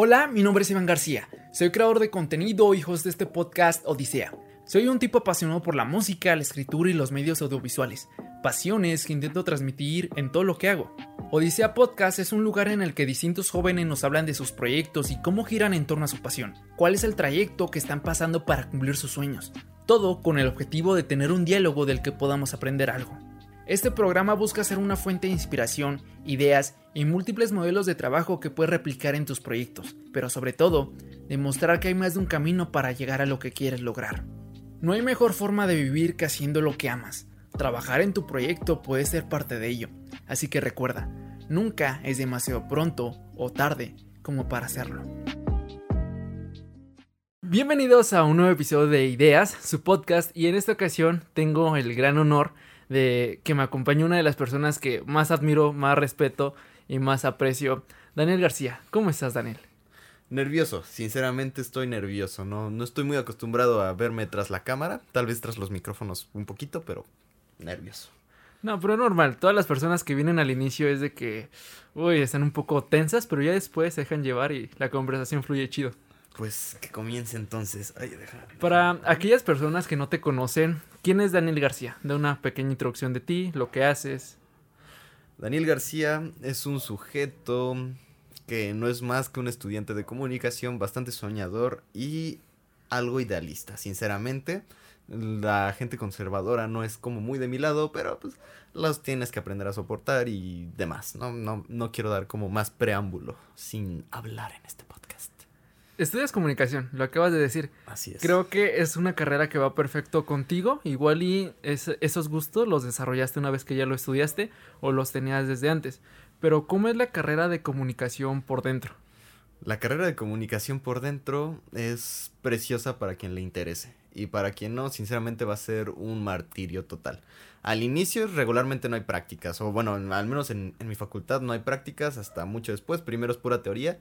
Hola, mi nombre es Iván García. Soy creador de contenido y host de este podcast Odisea. Soy un tipo apasionado por la música, la escritura y los medios audiovisuales. Pasiones que intento transmitir en todo lo que hago. Odisea Podcast es un lugar en el que distintos jóvenes nos hablan de sus proyectos y cómo giran en torno a su pasión. ¿Cuál es el trayecto que están pasando para cumplir sus sueños? Todo con el objetivo de tener un diálogo del que podamos aprender algo. Este programa busca ser una fuente de inspiración, ideas y múltiples modelos de trabajo que puedes replicar en tus proyectos, pero sobre todo, demostrar que hay más de un camino para llegar a lo que quieres lograr. No hay mejor forma de vivir que haciendo lo que amas. Trabajar en tu proyecto puede ser parte de ello, así que recuerda, nunca es demasiado pronto o tarde como para hacerlo. Bienvenidos a un nuevo episodio de Ideas, su podcast, y en esta ocasión tengo el gran honor de que me acompañe una de las personas que más admiro, más respeto y más aprecio, Daniel García. ¿Cómo estás, Daniel? Nervioso, sinceramente estoy nervioso, no, no estoy muy acostumbrado a verme tras la cámara, tal vez tras los micrófonos un poquito, pero nervioso. No, pero normal, todas las personas que vienen al inicio es de que, uy, están un poco tensas, pero ya después se dejan llevar y la conversación fluye chido. Pues que comience entonces. Ay, deja. Para aquellas personas que no te conocen, ¿quién es Daniel García? Da una pequeña introducción de ti, lo que haces. Daniel García es un sujeto que no es más que un estudiante de comunicación bastante soñador y algo idealista, sinceramente. La gente conservadora no es como muy de mi lado, pero pues los tienes que aprender a soportar y demás. No, no, no quiero dar como más preámbulo sin hablar en este. Estudias comunicación, lo acabas de decir. Así es. Creo que es una carrera que va perfecto contigo. Igual y esos gustos los desarrollaste una vez que ya lo estudiaste o los tenías desde antes. Pero ¿cómo es la carrera de comunicación por dentro? La carrera de comunicación por dentro es preciosa para quien le interese. Y para quien no, sinceramente va a ser un martirio total. Al inicio regularmente no hay prácticas. O bueno, al menos en, en mi facultad no hay prácticas hasta mucho después. Primero es pura teoría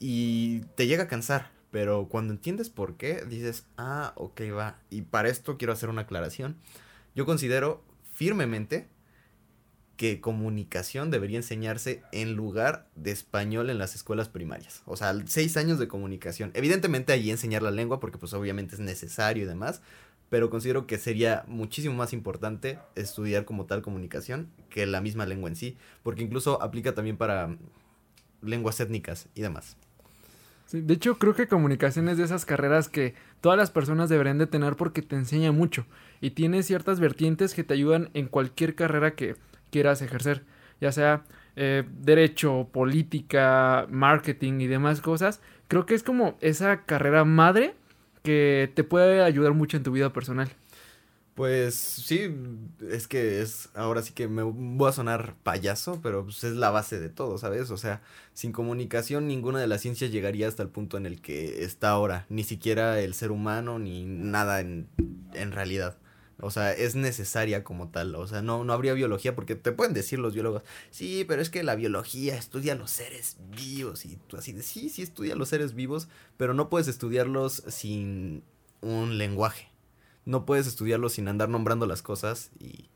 y te llega a cansar. Pero cuando entiendes por qué, dices, ah, ok, va. Y para esto quiero hacer una aclaración. Yo considero firmemente que comunicación debería enseñarse en lugar de español en las escuelas primarias. O sea, seis años de comunicación. Evidentemente allí enseñar la lengua porque pues obviamente es necesario y demás. Pero considero que sería muchísimo más importante estudiar como tal comunicación que la misma lengua en sí. Porque incluso aplica también para lenguas étnicas y demás de hecho, creo que comunicación es de esas carreras que todas las personas deberían de tener porque te enseña mucho y tiene ciertas vertientes que te ayudan en cualquier carrera que quieras ejercer, ya sea eh, derecho, política, marketing y demás cosas. Creo que es como esa carrera madre que te puede ayudar mucho en tu vida personal. Pues sí, es que es, ahora sí que me voy a sonar payaso, pero pues es la base de todo, ¿sabes? O sea, sin comunicación ninguna de las ciencias llegaría hasta el punto en el que está ahora, ni siquiera el ser humano, ni nada en, en realidad. O sea, es necesaria como tal. O sea, no, no habría biología porque te pueden decir los biólogos, sí, pero es que la biología estudia los seres vivos. Y tú así de, sí, sí estudia los seres vivos, pero no puedes estudiarlos sin un lenguaje no puedes estudiarlo sin andar nombrando las cosas y,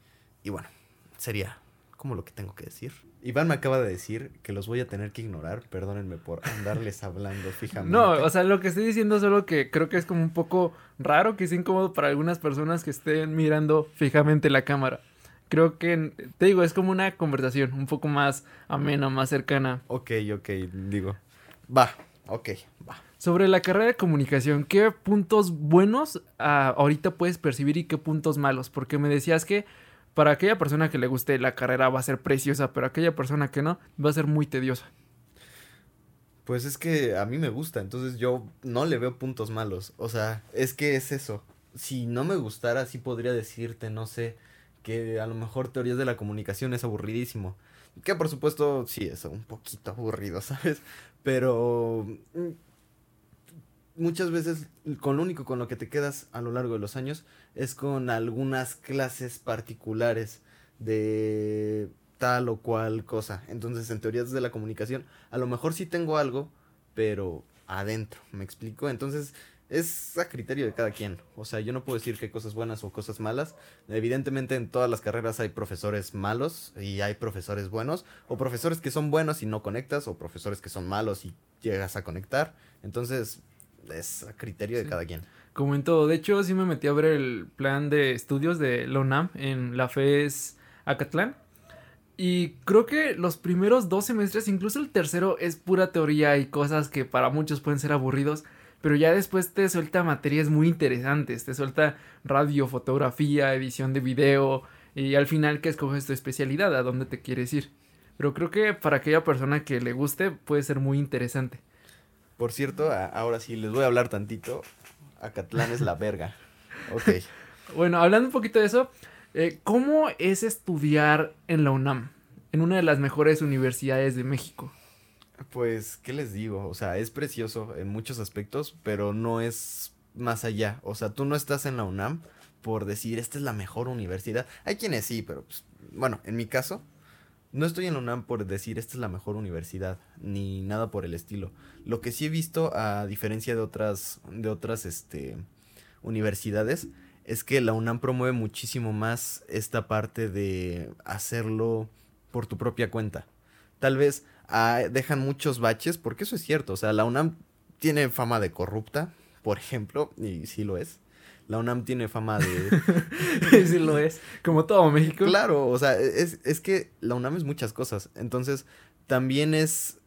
y bueno, sería como lo que tengo que decir. Iván me acaba de decir que los voy a tener que ignorar, perdónenme por andarles hablando fijamente. No, o sea, lo que estoy diciendo es solo que creo que es como un poco raro, que es incómodo para algunas personas que estén mirando fijamente la cámara. Creo que, te digo, es como una conversación un poco más amena, más cercana. Ok, ok, digo. Va, ok, va. Sobre la carrera de comunicación, ¿qué puntos buenos ah, ahorita puedes percibir y qué puntos malos? Porque me decías que para aquella persona que le guste la carrera va a ser preciosa, pero aquella persona que no va a ser muy tediosa. Pues es que a mí me gusta, entonces yo no le veo puntos malos. O sea, es que es eso. Si no me gustara, sí podría decirte, no sé, que a lo mejor teorías de la comunicación es aburridísimo. Que por supuesto sí es un poquito aburrido, ¿sabes? Pero mm, muchas veces con lo único con lo que te quedas a lo largo de los años es con algunas clases particulares de tal o cual cosa. Entonces, en teorías de la comunicación, a lo mejor sí tengo algo, pero adentro, ¿me explico? Entonces, es a criterio de cada quien. O sea, yo no puedo decir que cosas buenas o cosas malas. Evidentemente en todas las carreras hay profesores malos y hay profesores buenos. O profesores que son buenos y no conectas. O profesores que son malos y llegas a conectar. Entonces es a criterio de cada quien. Como en todo. De hecho, sí me metí a ver el plan de estudios de la UNAM en la FES Acatlán. Y creo que los primeros dos semestres, incluso el tercero, es pura teoría y cosas que para muchos pueden ser aburridos pero ya después te suelta materias muy interesantes, te suelta radio, fotografía, edición de video y al final que escoges tu especialidad, a dónde te quieres ir. Pero creo que para aquella persona que le guste puede ser muy interesante. Por cierto, ahora sí les voy a hablar tantito. Acatlán es la verga. Ok. bueno, hablando un poquito de eso, eh, ¿cómo es estudiar en la UNAM? En una de las mejores universidades de México. Pues, ¿qué les digo? O sea, es precioso en muchos aspectos, pero no es más allá. O sea, tú no estás en la UNAM por decir, esta es la mejor universidad. Hay quienes sí, pero pues, bueno, en mi caso, no estoy en la UNAM por decir, esta es la mejor universidad, ni nada por el estilo. Lo que sí he visto, a diferencia de otras, de otras, este, universidades, es que la UNAM promueve muchísimo más esta parte de hacerlo por tu propia cuenta. Tal vez dejan muchos baches, porque eso es cierto, o sea, la UNAM tiene fama de corrupta, por ejemplo, y sí lo es. La UNAM tiene fama de... sí lo es, como todo México. Claro, o sea, es, es que la UNAM es muchas cosas, entonces también es,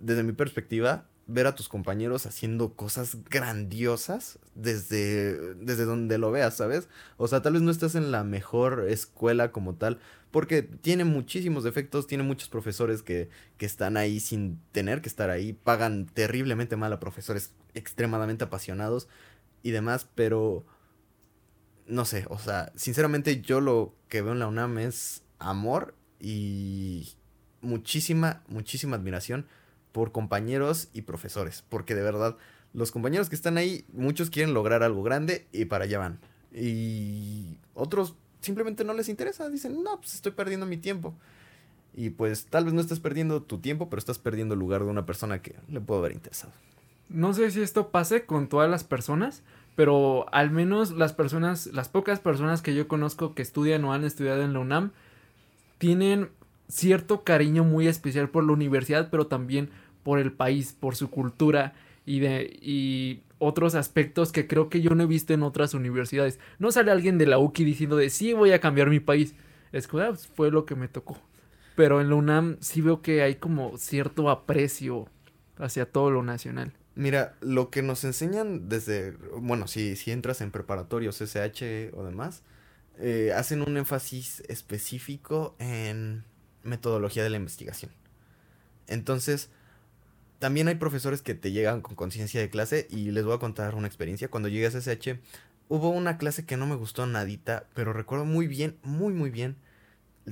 desde mi perspectiva, ver a tus compañeros haciendo cosas grandiosas desde, desde donde lo veas, ¿sabes? O sea, tal vez no estás en la mejor escuela como tal, porque tiene muchísimos defectos, tiene muchos profesores que, que están ahí sin tener que estar ahí, pagan terriblemente mal a profesores extremadamente apasionados y demás, pero no sé, o sea, sinceramente yo lo que veo en la UNAM es amor y muchísima, muchísima admiración por compañeros y profesores, porque de verdad los compañeros que están ahí, muchos quieren lograr algo grande y para allá van. Y otros simplemente no les interesa, dicen, no, pues estoy perdiendo mi tiempo. Y pues tal vez no estás perdiendo tu tiempo, pero estás perdiendo el lugar de una persona que le puede haber interesado. No sé si esto pase con todas las personas, pero al menos las personas, las pocas personas que yo conozco que estudian o han estudiado en la UNAM, tienen cierto cariño muy especial por la universidad, pero también por el país, por su cultura y de y otros aspectos que creo que yo no he visto en otras universidades. No sale alguien de la UKI diciendo de sí voy a cambiar mi país. Es que ah, pues, fue lo que me tocó. Pero en la UNAM sí veo que hay como cierto aprecio hacia todo lo nacional. Mira, lo que nos enseñan desde, bueno, si, si entras en preparatorios SH o demás, eh, hacen un énfasis específico en metodología de la investigación. Entonces, también hay profesores que te llegan con conciencia de clase y les voy a contar una experiencia. Cuando llegué a SSH, hubo una clase que no me gustó nadita, pero recuerdo muy bien, muy, muy bien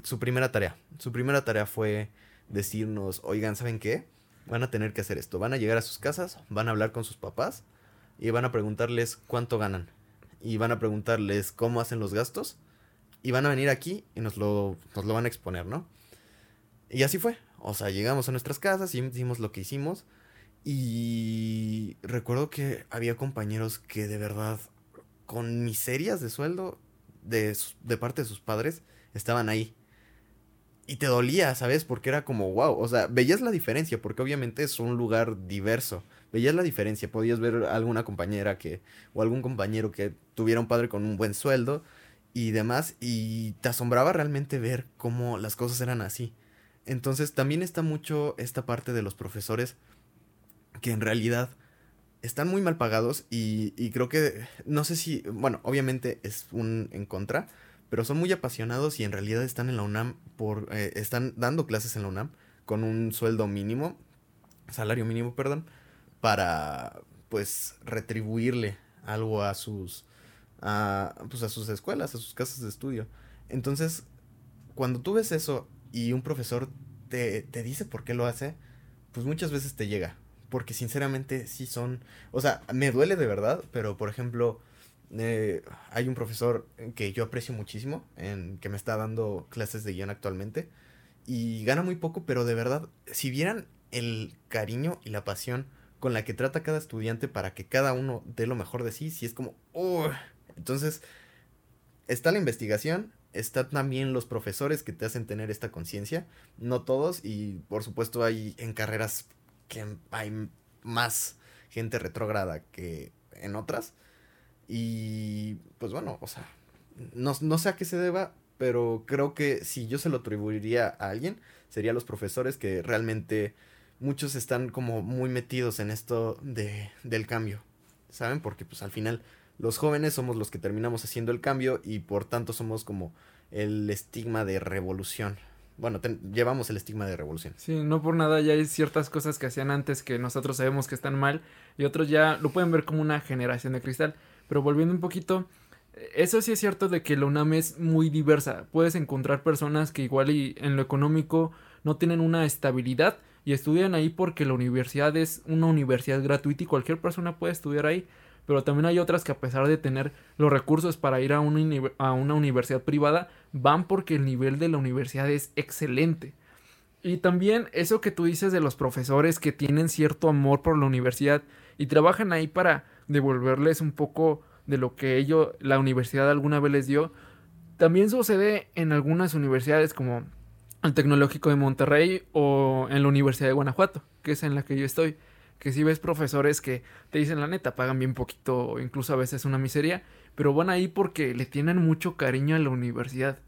su primera tarea. Su primera tarea fue decirnos, oigan, ¿saben qué? Van a tener que hacer esto. Van a llegar a sus casas, van a hablar con sus papás y van a preguntarles cuánto ganan. Y van a preguntarles cómo hacen los gastos. Y van a venir aquí y nos lo, nos lo van a exponer, ¿no? Y así fue. O sea, llegamos a nuestras casas y hicimos lo que hicimos. Y recuerdo que había compañeros que de verdad, con miserias de sueldo de, de parte de sus padres, estaban ahí. Y te dolía, ¿sabes? Porque era como, wow, o sea, veías la diferencia, porque obviamente es un lugar diverso. Veías la diferencia, podías ver alguna compañera que, o algún compañero que tuviera un padre con un buen sueldo y demás, y te asombraba realmente ver cómo las cosas eran así. Entonces también está mucho esta parte de los profesores que en realidad están muy mal pagados y, creo que, no sé si, bueno, obviamente es un en contra, pero son muy apasionados y en realidad están en la UNAM por, eh, están dando clases en la UNAM con un sueldo mínimo, salario mínimo, perdón, para pues retribuirle algo a sus, a, pues a sus escuelas, a sus casas de estudio. Entonces, cuando tú ves eso y un profesor te, te dice por qué lo hace, pues muchas veces te llega. Porque sinceramente sí son... O sea, me duele de verdad, pero por ejemplo, eh, hay un profesor que yo aprecio muchísimo, en, que me está dando clases de guion actualmente, y gana muy poco, pero de verdad, si vieran el cariño y la pasión con la que trata cada estudiante para que cada uno dé lo mejor de sí, si es como, entonces está la investigación, están también los profesores que te hacen tener esta conciencia, no todos, y por supuesto hay en carreras que hay más gente retrógrada que en otras, y pues bueno, o sea, no, no sé a qué se deba, pero creo que si yo se lo atribuiría a alguien, sería los profesores que realmente muchos están como muy metidos en esto de, del cambio, ¿saben? Porque pues al final los jóvenes somos los que terminamos haciendo el cambio y por tanto somos como el estigma de revolución. Bueno, llevamos el estigma de revolución. Sí, no por nada ya hay ciertas cosas que hacían antes que nosotros sabemos que están mal y otros ya lo pueden ver como una generación de cristal. Pero volviendo un poquito, eso sí es cierto de que la UNAM es muy diversa. Puedes encontrar personas que igual y en lo económico no tienen una estabilidad y estudian ahí porque la universidad es una universidad gratuita y cualquier persona puede estudiar ahí pero también hay otras que a pesar de tener los recursos para ir a una, a una universidad privada, van porque el nivel de la universidad es excelente. Y también eso que tú dices de los profesores que tienen cierto amor por la universidad y trabajan ahí para devolverles un poco de lo que ellos, la universidad alguna vez les dio, también sucede en algunas universidades como el Tecnológico de Monterrey o en la Universidad de Guanajuato, que es en la que yo estoy que si ves profesores que te dicen la neta, pagan bien poquito, incluso a veces una miseria, pero van ahí porque le tienen mucho cariño a la universidad.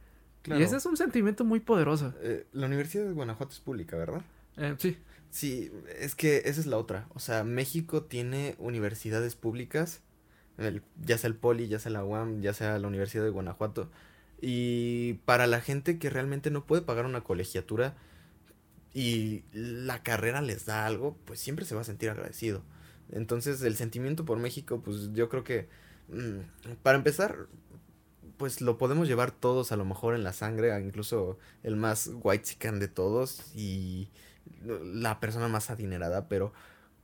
Y ese es un sentimiento muy poderoso. Eh, la Universidad de Guanajuato es pública, ¿verdad? Eh, sí. Sí, es que esa es la otra. O sea, México tiene universidades públicas, ya sea el Poli, ya sea la UAM, ya sea la Universidad de Guanajuato. Y para la gente que realmente no puede pagar una colegiatura, y la carrera les da algo, pues siempre se va a sentir agradecido. Entonces el sentimiento por México, pues yo creo que, mm, para empezar, pues lo podemos llevar todos a lo mejor en la sangre, incluso el más white de todos y la persona más adinerada, pero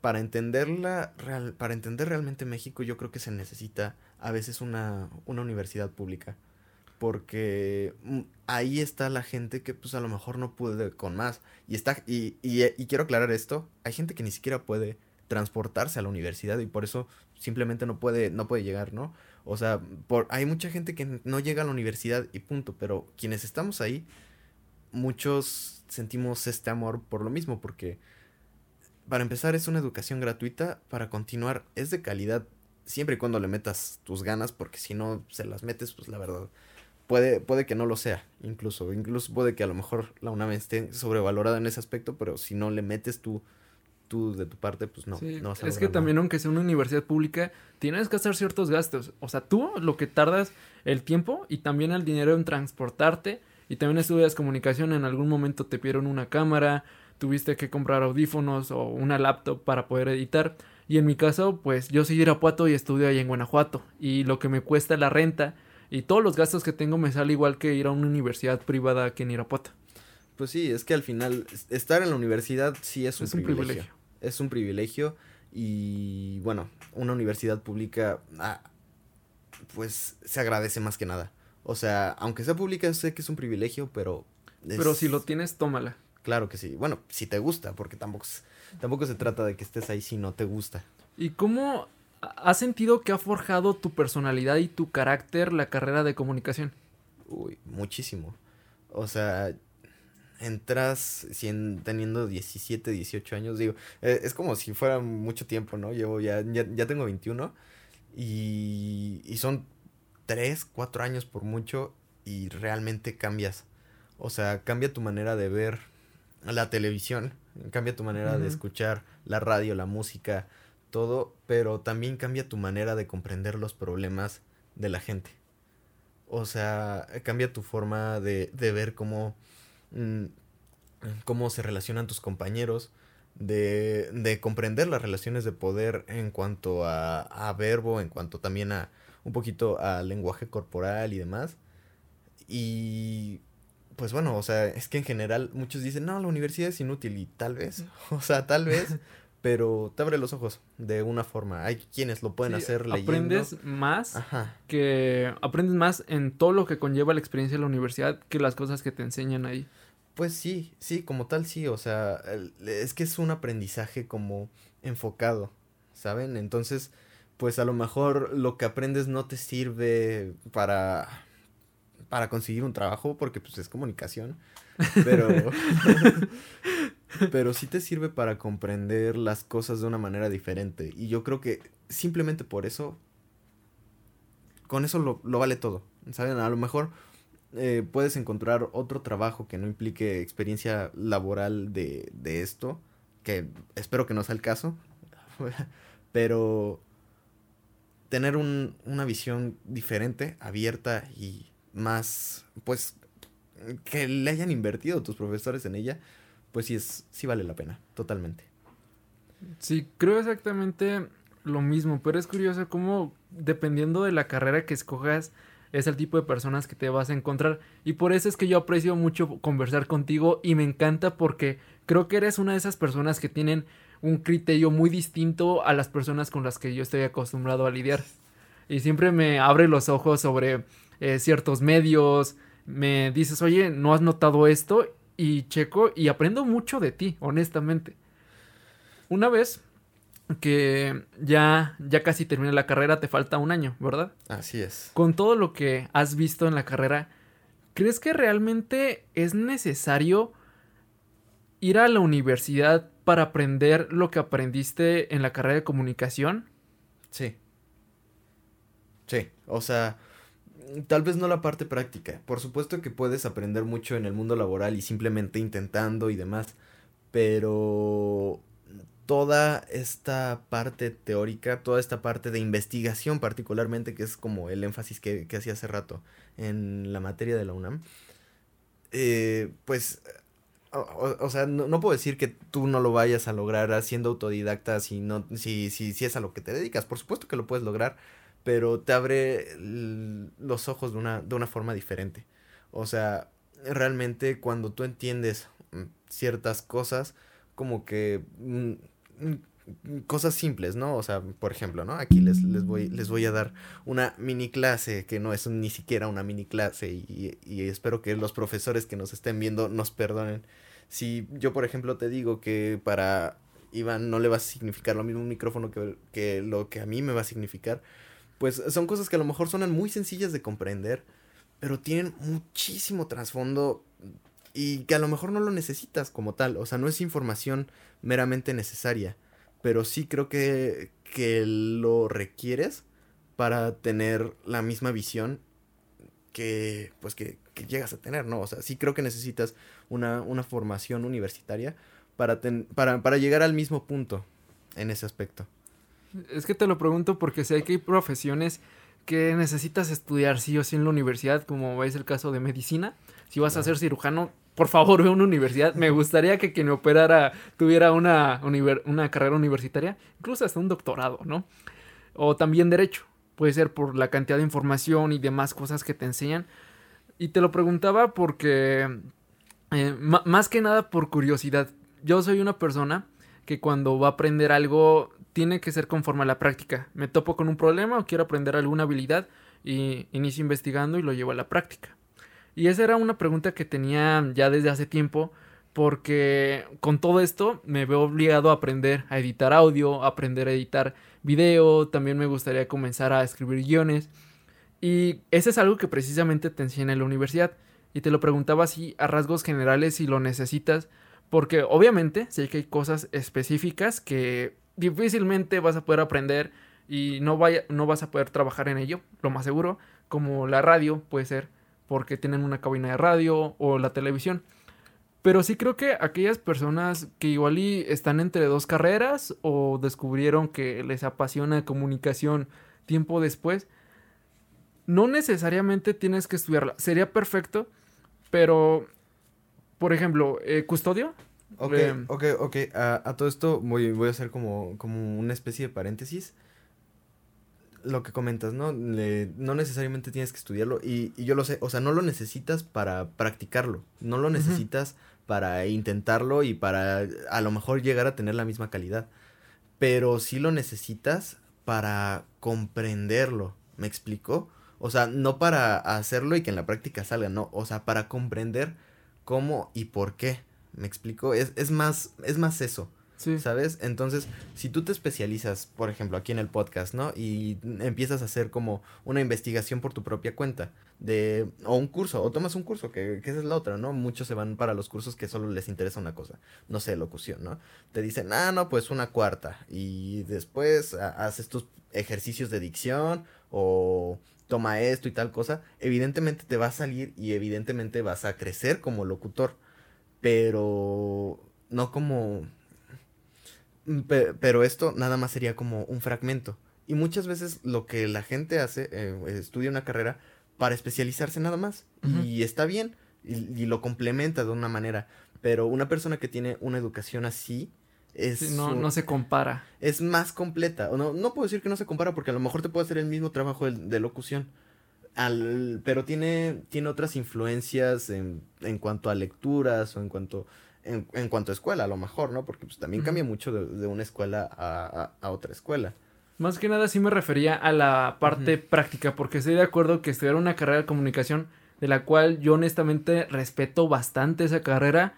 para entenderla, real, para entender realmente México, yo creo que se necesita a veces una, una universidad pública porque mm, ahí está la gente que pues a lo mejor no puede con más. Y está, y, y, quiero aclarar esto, hay gente que ni siquiera puede transportarse a la universidad y por eso simplemente no puede, no puede llegar, ¿no? O sea, por, hay mucha gente que no llega a la universidad y punto, pero quienes estamos ahí, muchos sentimos este amor por lo mismo, porque para empezar es una educación gratuita, para continuar es de calidad siempre y cuando le metas tus ganas, porque si no se las metes, pues la verdad puede, puede que no lo sea, incluso. Incluso puede que a lo mejor la UNAM esté sobrevalorada en ese aspecto, pero si no le metes tú, tú de tu parte, pues no. no vas a es que también, aunque sea una universidad pública, tienes que hacer ciertos gastos. O sea, tú lo que tardas el tiempo y también el dinero en transportarte. Y también estudias comunicación, en algún momento te pidieron una cámara, tuviste que comprar audífonos o una laptop para poder editar. Y en mi caso, pues yo soy de Irapuato y estudio ahí en Guanajuato. Y lo que me cuesta la renta y todos los gastos que tengo me sale igual que ir a una universidad privada aquí en Irapuato. Pues sí, es que al final estar en la universidad sí es un, privilegio. Es un privilegio y bueno, una universidad pública ah, pues se agradece más que nada. O sea, aunque sea pública sé que es un privilegio, pero... Pero si lo tienes, tómala. Claro que sí. Bueno, si te gusta, porque tampoco, tampoco se trata de que estés ahí si no te gusta. ¿Y cómo ¿Has sentido que ha forjado tu personalidad y tu carácter la carrera de comunicación? Uy, muchísimo. O sea, entras teniendo 17, 18 años, digo, e, es como si fuera mucho tiempo, ¿no? Llevo ya, ya, tengo 21 y, y son 3, 4 años por mucho y realmente cambias. O sea, cambia tu manera de ver la televisión, cambia tu manera de escuchar la radio, la música, todo, pero también cambia tu manera de comprender los problemas de la gente. O sea, cambia tu forma de, de ver cómo, mm, cómo se relacionan tus compañeros, de, de, comprender las relaciones de poder en cuanto a, a, verbo, en cuanto también a un poquito a lenguaje corporal y demás. Y pues bueno, o sea, es que en general muchos dicen, no, la universidad es inútil y tal vez, o sea, tal vez, pero te abre los ojos de una forma. Hay quienes lo pueden hacer leyendo. Aprendes más que aprendes más en todo lo que conlleva la experiencia de la universidad que las cosas que te enseñan ahí. Pues sí, sí, como tal sí, o sea, es que es un aprendizaje como enfocado, ¿saben? Entonces, pues a lo mejor lo que aprendes no te sirve para para conseguir un trabajo porque pues es comunicación, pero pero sí te sirve para comprender las cosas de una manera diferente y yo creo que simplemente por eso con eso lo, lo vale todo, ¿saben? A lo mejor eh, puedes encontrar otro trabajo que no implique experiencia laboral de, de esto, que espero que no sea el caso, pero tener un, una visión diferente, abierta y más, pues, que le hayan invertido tus profesores en ella, pues sí, es, sí vale la pena, totalmente. Sí, creo exactamente lo mismo, pero es curioso cómo, dependiendo de la carrera que escojas, es el tipo de personas que te vas a encontrar. Y por eso es que yo aprecio mucho conversar contigo y me encanta porque creo que eres una de esas personas que tienen un criterio muy distinto a las personas con las que yo estoy acostumbrado a lidiar. Y siempre me abre los ojos sobre eh, ciertos medios, me dices, oye, ¿no has notado esto? Y checo y aprendo mucho de ti, honestamente. Una vez que ya, ya casi termina la carrera, te falta un año, ¿verdad? Así es. Con todo lo que has visto en la carrera, ¿crees que realmente es necesario ir a la universidad para aprender lo que aprendiste en la carrera de comunicación? Sí. Sí, o sea, tal vez no la parte práctica. Por supuesto que puedes aprender mucho en el mundo laboral y simplemente intentando y demás, pero toda esta parte teórica, toda esta parte de investigación particularmente, que es como el énfasis que, que hacía hace rato en la materia de la UNAM, eh, pues, o, sea, no, puedo decir que tú no lo vayas a lograr siendo autodidacta si, no, si, si, si es a lo que te dedicas. Por supuesto que lo puedes lograr, pero te abre los ojos de una, de una forma diferente. O sea, realmente cuando tú entiendes mm, ciertas cosas, como que mm, cosas simples, ¿no? O sea, por ejemplo, ¿no? Aquí les, les, voy, les voy a dar una mini clase que no es ni siquiera una mini clase y, y, espero que los profesores que nos estén viendo nos perdonen. Si yo, por ejemplo, te digo que para Iván no le va a significar lo mismo un micrófono que, que lo que a mí me va a significar, pues son cosas que a lo mejor suenan muy sencillas de comprender, pero tienen muchísimo trasfondo y que a lo mejor no lo necesitas como tal, o sea, no es información meramente necesaria, pero sí creo que, que lo requieres para tener la misma visión que pues que, que, llegas a tener, ¿no? O sea, sí creo que necesitas una, una formación universitaria para, para, para llegar al mismo punto en ese aspecto. Es que te lo pregunto porque sé que hay profesiones que necesitas estudiar sí o sí en la universidad, como es el caso de medicina. Si vas a ser cirujano, por favor, ve a una universidad. Me gustaría que quien operara tuviera una, una carrera universitaria, incluso hasta un doctorado, ¿no? O también derecho. Puede ser por la cantidad de información y demás cosas que te enseñan. Y te lo preguntaba porque, eh, más que nada por curiosidad. Yo soy una persona que cuando va a aprender algo tiene que ser conforme a la práctica. Me topo con un problema o quiero aprender alguna habilidad y inicio investigando y lo llevo a la práctica. Y esa era una pregunta que tenía ya desde hace tiempo porque con todo esto me veo obligado a aprender a editar audio, a aprender a editar video, también me gustaría comenzar a escribir guiones. Y eso es algo que precisamente te enseña en la universidad. Y te lo preguntaba así a rasgos generales si lo necesitas porque obviamente sé que hay cosas específicas que difícilmente vas a poder aprender y no, vaya, no vas a poder trabajar en ello, lo más seguro, como la radio puede ser porque tienen una cabina de radio o la televisión. Pero sí creo que aquellas personas que igual y están entre dos carreras o descubrieron que les apasiona comunicación tiempo después, no necesariamente tienes que estudiarla. Sería perfecto, pero, por ejemplo, eh, custodio. Ok, eh, ok, ok. A, todo esto voy, voy a hacer como, como una especie de paréntesis lo que comentas, ¿no? no necesariamente tienes que estudiarlo y, y, yo lo sé, o sea, no lo necesitas para practicarlo, no lo necesitas para intentarlo y para a lo mejor llegar a tener la misma calidad, pero sí lo necesitas para comprenderlo, ¿me explico? O sea, no para hacerlo y que en la práctica salga, no, o sea, para comprender cómo y por qué. ¿Me explico? Es, es más, es más eso. ¿Sabes? Entonces, si tú te especializas, por ejemplo, aquí en el podcast, ¿no? Y empiezas a hacer como una investigación por tu propia cuenta, de, o un curso, o tomas un curso, que, que esa es la otra, ¿no? Muchos se van para los cursos que solo les interesa una cosa, no sé, locución, ¿no? Te dicen, ah, no, pues una cuarta, y después haces tus ejercicios de dicción, o toma esto y tal cosa, evidentemente te va a salir y evidentemente vas a crecer como locutor, pero no como pero esto nada más sería como un fragmento. Y muchas veces lo que la gente hace, eh, estudia una carrera para especializarse nada más. Y está bien. Y, lo complementa de una manera. Pero una persona que tiene una educación así es... no, no se compara. Es más completa. No, no puedo decir que no se compara porque a lo mejor te puede hacer el mismo trabajo de, locución. Al, pero tiene, tiene otras influencias en, en cuanto a lecturas o en cuanto en, en, cuanto a escuela, a lo mejor, ¿no? Porque pues, también cambia mucho de, una escuela a, a, otra escuela. Más que nada sí me refería a la parte práctica, porque estoy de acuerdo que estudiar una carrera de comunicación, de la cual yo honestamente respeto bastante esa carrera,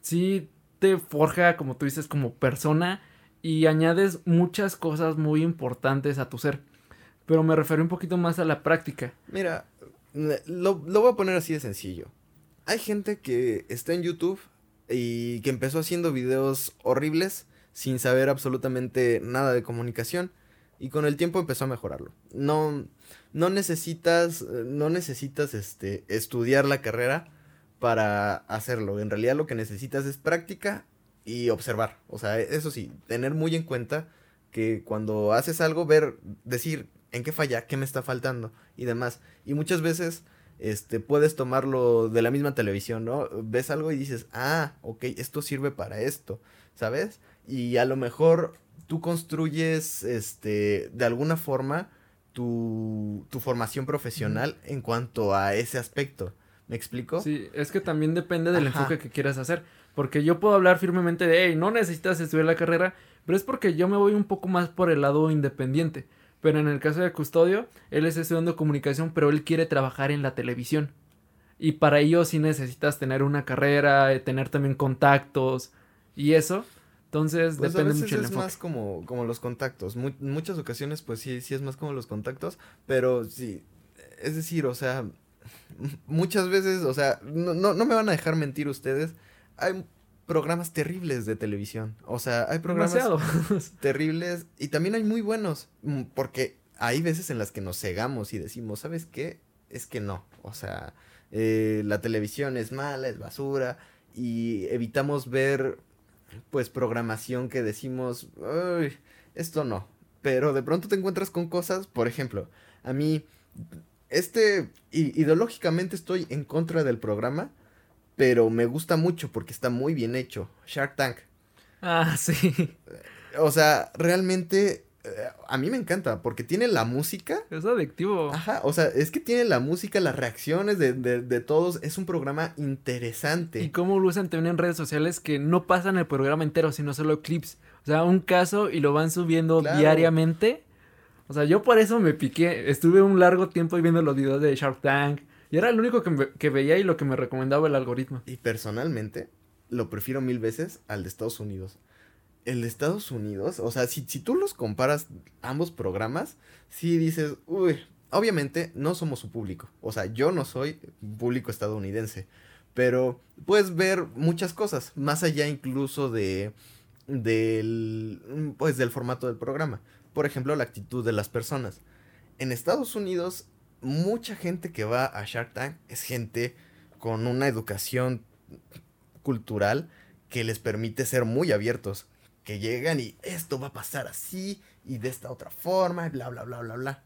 sí te forja, como tú dices, como persona y añades muchas cosas muy importantes a tu ser. Pero me refiero un poquito más a la práctica. Mira, lo, lo voy a poner así de sencillo. Hay gente que está en YouTube y que empezó haciendo videos horribles sin saber absolutamente nada de comunicación y con el tiempo empezó a mejorarlo. No no necesitas no necesitas este estudiar la carrera para hacerlo. En realidad lo que necesitas es práctica y observar. O sea, eso sí, tener muy en cuenta que cuando haces algo ver decir en qué falla, qué me está faltando y demás. Y muchas veces este, puedes tomarlo de la misma televisión, ¿no? Ves algo y dices, ah, ok, esto sirve para esto, ¿sabes? Y a lo mejor tú construyes, este, de alguna forma, tu, tu formación profesional en cuanto a ese aspecto. ¿Me explico? Sí, es que también depende del enfoque que quieras hacer. Porque yo puedo hablar firmemente de, hey, no necesitas estudiar la carrera, pero es porque yo me voy un poco más por el lado independiente. Pero en el caso de Custodio, él es estudiando comunicación, pero él quiere trabajar en la televisión. Y para ello sí necesitas tener una carrera, eh, tener también contactos y eso. Entonces pues depende mucho del es más como, como los contactos. muchas ocasiones, pues sí, sí es más como los contactos. Pero sí, es decir, o sea, muchas veces, o sea, no, no, no me van a dejar mentir ustedes. Hay programas terribles de televisión. O sea, hay programas terribles y también hay muy buenos. Mm, porque hay veces en las que nos cegamos y decimos, ¿sabes qué? Es que no. O sea, eh, la televisión es mala, es basura. Y evitamos ver, pues, programación que decimos, Uy, esto no. Pero de pronto te encuentras con cosas, por ejemplo, a mí, este, ideológicamente estoy en contra del programa pero me gusta mucho porque está muy bien hecho. Shark Tank. Ah, sí. O sea, realmente eh, a mí me encanta porque tiene la música. Es adictivo. Ajá, o sea, es que tiene la música, las reacciones de, de, todos. Es un programa interesante. Y cómo lo usan también en redes sociales que no pasan el programa entero, sino solo clips. O sea, un caso y lo van subiendo diariamente. O sea, yo por eso me piqué. Estuve un largo tiempo viendo los videos de Shark Tank, y era lo único que, veía y lo que me recomendaba el algoritmo. Y personalmente, lo prefiero mil veces al de Estados Unidos. El de Estados Unidos, o sea, si, si tú los comparas ambos programas, sí dices, uy, obviamente no somos su público. O sea, yo no soy público estadounidense. Pero puedes ver muchas cosas, más allá incluso de del pues del formato del programa. Por ejemplo, la actitud de las personas. En Estados Unidos mucha gente que va a Shark Tank es gente con una educación cultural que les permite ser muy abiertos. Que llegan y esto va a pasar así y de esta otra forma y bla, bla, bla, bla, bla.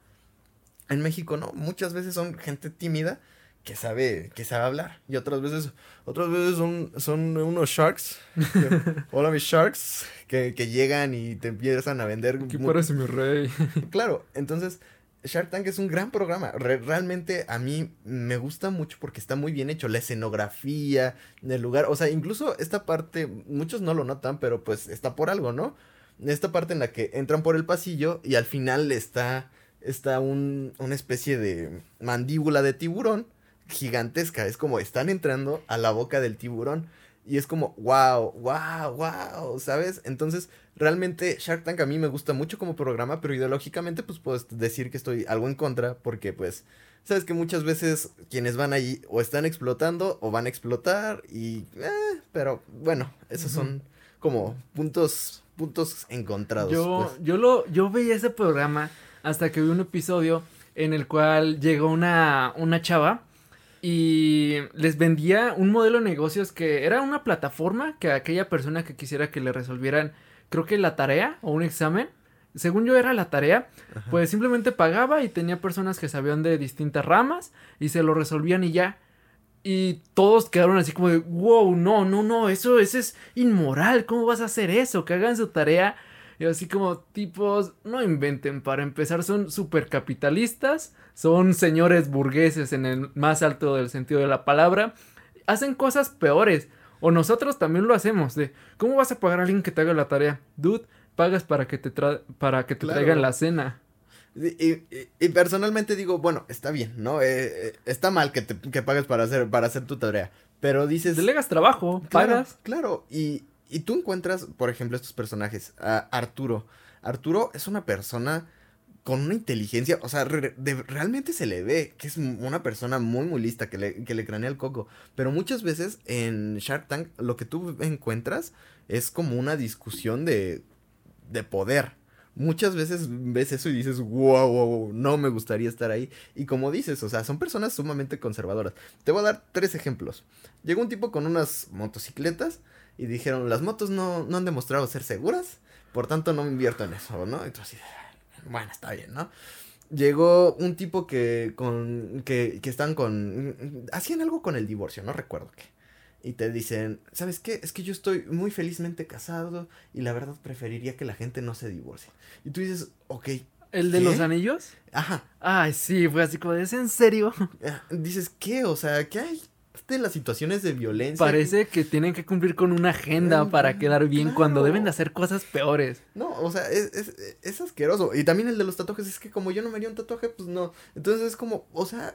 En México no, muchas veces son gente tímida que sabe, que sabe hablar. Y otras veces, otras veces son, son unos sharks. Hola mis sharks. Que, que, llegan y te empiezan a vender. ¿Qué parece mi rey? claro, entonces Shark Tank es un gran programa. realmente a mí me gusta mucho porque está muy bien hecho. La escenografía, el lugar. O sea, incluso esta parte, muchos no lo notan, pero pues está por algo, ¿no? Esta parte en la que entran por el pasillo y al final está, está un, una especie de mandíbula de tiburón gigantesca. Es como están entrando a la boca del tiburón. Y es como, wow, wow, wow, ¿sabes? Entonces, realmente Shark Tank a mí me gusta mucho como programa, pero ideológicamente, pues puedo decir que estoy algo en contra, porque pues, sabes que muchas veces quienes van allí o están explotando o van a explotar, y, eh, pero bueno, esos son como puntos, puntos encontrados. Yo, pues. yo, lo, yo veía ese programa hasta que vi un episodio en el cual llegó una, una chava y les vendía un modelo de negocios que era una plataforma que aquella persona que quisiera que le resolvieran, creo que la tarea o un examen, según yo era la tarea, pues simplemente pagaba y tenía personas que sabían de distintas ramas y se lo resolvían y ya. Y todos quedaron así como de, wow, no, no, no, eso, eso es inmoral, ¿cómo vas a hacer eso? Que hagan su tarea y así como tipos, no inventen, para empezar son super capitalistas, son señores burgueses en el más alto del sentido de la palabra, hacen cosas peores. O nosotros también lo hacemos, de, ¿cómo vas a pagar a alguien que te haga la tarea? Dude, pagas para que te, para que te traigan la cena. Y, y, personalmente digo, bueno, está bien, ¿no? Eh, eh, está mal que, te, que pagues para hacer, para hacer tu tarea. Pero dices. Delegas trabajo, pagas. Claro, y, y tú encuentras, por ejemplo, estos personajes. Arturo. Arturo es una persona con una inteligencia, o sea, realmente se le ve que es una persona muy, muy lista, que le, que le cranea el coco. Pero muchas veces en Shark Tank lo que tú encuentras es como una discusión de, de poder. Muchas veces ves eso y dices, wow, wow, no me gustaría estar ahí. Y como dices, o sea, son personas sumamente conservadoras. Te voy a dar tres ejemplos. Llegó un tipo con unas motocicletas y dijeron, las motos no, no han demostrado ser seguras, por tanto no me invierto en eso, ¿no? Entonces, bueno, está bien, ¿no? Llegó un tipo que con que, que están con hacían algo con el divorcio, no recuerdo qué. Y te dicen, ¿sabes qué? Es que yo estoy muy felizmente casado y la verdad preferiría que la gente no se divorcie. Y tú dices, ok. ¿El de los anillos? Ajá. Ay, sí, fue así como, ¿es en serio? Dices, ¿qué? O sea, ¿qué hay? De las situaciones de violencia. Parece que tienen que cumplir con una agenda para quedar bien cuando deben de hacer cosas peores. No, o sea, es, es, es, asqueroso. Y también el de los tatuajes es que como yo no me haría un tatuaje, pues no. Entonces es como, o sea,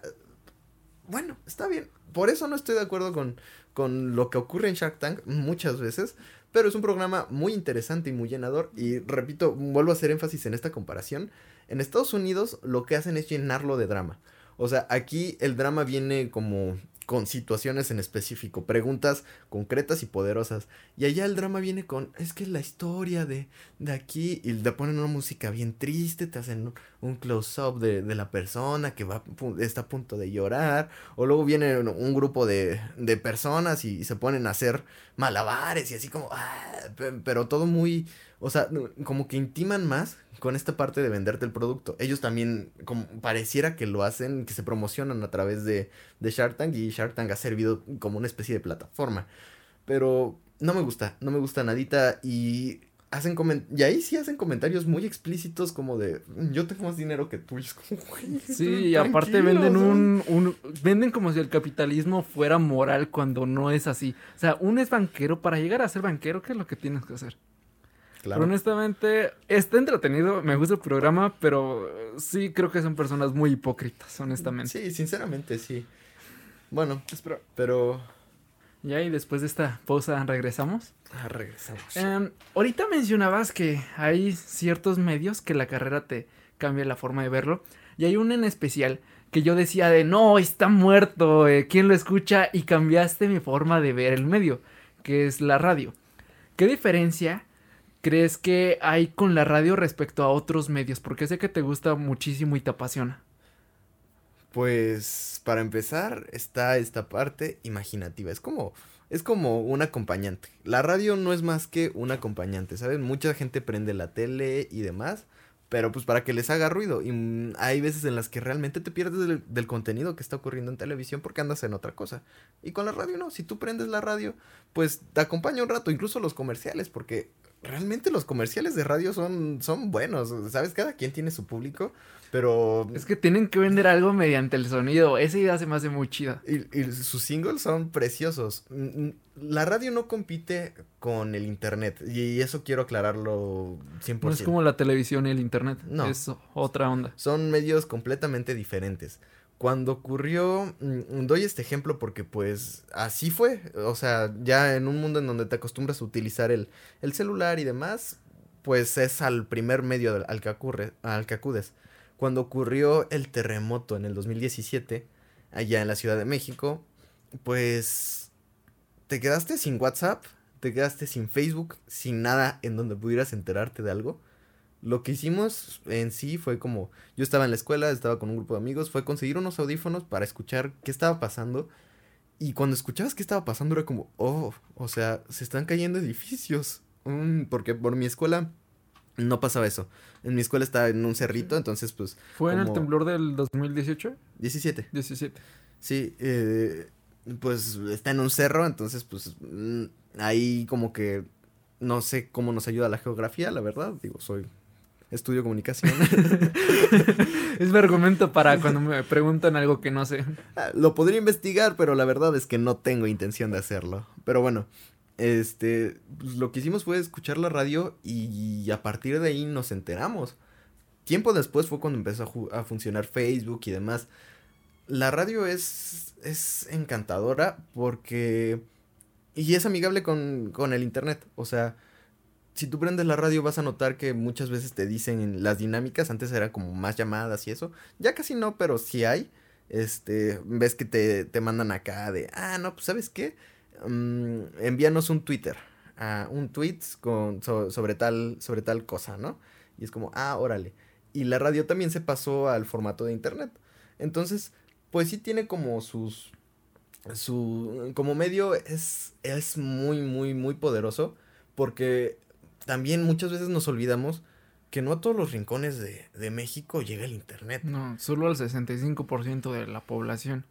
bueno, está bien. Por eso no estoy de acuerdo con, con lo que ocurre en Shark Tank muchas veces. Pero es un programa muy interesante y muy llenador. Y repito, vuelvo a hacer énfasis en esta comparación. En Estados Unidos lo que hacen es llenarlo de drama. O sea, aquí el drama viene como con situaciones en específico, preguntas concretas y poderosas. Y allá el drama viene con, es que la historia de, de aquí, y te ponen una música bien triste, te hacen un close-up de, de, la persona que va, está a punto de llorar, o luego viene un grupo de, de personas y, se ponen a hacer malabares y así como, ah, pero todo muy, o sea, como que intiman más con esta parte de venderte el producto. Ellos también, como pareciera que lo hacen, que se promocionan a través de, de Shark Tank y Shark Tank ha servido como una especie de plataforma. Pero no me gusta, no me gusta nadita y hacen y ahí sí hacen comentarios muy explícitos como de yo tengo más dinero que tú. sí, y aparte venden un, un, venden como si el capitalismo fuera moral cuando no es así. O sea, uno es banquero para llegar a ser banquero, ¿qué es lo que tienes que hacer? Honestamente, está entretenido, me gusta el programa, pero sí creo que son personas muy hipócritas, honestamente. Sí, sinceramente, sí. Bueno, espero, pero... Ya, y después de esta pausa, ¿regresamos? Ah, regresamos. Em, ahorita mencionabas que hay ciertos medios que la carrera te cambia la forma de verlo. Y hay uno en especial que yo decía de, no, está muerto, eh, ¿quién lo escucha? Y cambiaste mi forma de ver el medio, que es la radio. ¿Qué diferencia crees que hay con la radio respecto a otros medios? Porque sé que te gusta muchísimo y te apasiona. Pues para empezar está esta parte imaginativa. Es como es como un acompañante. La radio no es más que un acompañante, ¿sabes? Mucha gente prende la tele y demás, pero pues para que les haga ruido. Y mm, hay veces en las que realmente te pierdes del, del, contenido que está ocurriendo en televisión porque andas en otra cosa. Y con la radio no, si tú prendes la radio, pues te acompaña un rato, incluso los comerciales, porque realmente los comerciales de radio son, son buenos, ¿sabes? Cada quien tiene su público, pero... Es que tienen que vender algo mediante el sonido, esa idea se me hace muy chida. Y, y sus singles son preciosos. La radio no compite con el internet, y eso quiero aclararlo 100%. No es como la televisión y el internet, no. Es otra onda. Son medios completamente diferentes. Cuando ocurrió, mm, doy este ejemplo porque pues así fue, o sea, ya en un mundo en donde te acostumbras a utilizar el, el celular y demás, pues es al primer medio al que, ocurre, al que acudes. Cuando ocurrió el terremoto en el 2017, allá en la Ciudad de México, pues te quedaste sin WhatsApp, te quedaste sin Facebook, sin nada en donde pudieras enterarte de algo. Lo que hicimos en sí fue como, yo estaba en la escuela, estaba con un grupo de amigos, fue conseguir unos audífonos para escuchar qué estaba pasando. Y cuando escuchabas qué estaba pasando era como, oh, o sea, se están cayendo edificios. Mm, porque por mi escuela no pasaba eso. En mi escuela estaba en un cerrito, entonces pues... ¿Fue en el temblor del 2018? 17. 17. Sí, eh, pues está en un cerro, entonces pues mm, ahí como que no sé cómo nos ayuda la geografía, la verdad. Digo, soy estudio comunicación. es mi argumento para cuando me preguntan algo que no sé. Ah, lo podría investigar, pero la verdad es que no tengo intención de hacerlo. Pero bueno, este, pues lo que hicimos fue escuchar la radio y a partir de ahí nos enteramos. Tiempo después fue cuando empezó a, a funcionar Facebook y demás. La radio es, es encantadora porque... Y es amigable con, con el Internet. O sea, si tú prendes la radio vas a notar que muchas veces te dicen las dinámicas, antes eran como más llamadas y eso, ya casi no, pero sí hay, este, ves que te, te mandan acá de, ah, no, pues sabes qué, mm, envíanos un Twitter, uh, un tweet con, sobre, tal, sobre tal cosa, ¿no? Y es como, ah, órale. Y la radio también se pasó al formato de internet. Entonces, pues sí tiene como sus, su, como medio es, es muy, muy, muy poderoso porque también muchas veces nos olvidamos que no a todos los rincones de, México llega el Internet. No, solo al 65% de la población.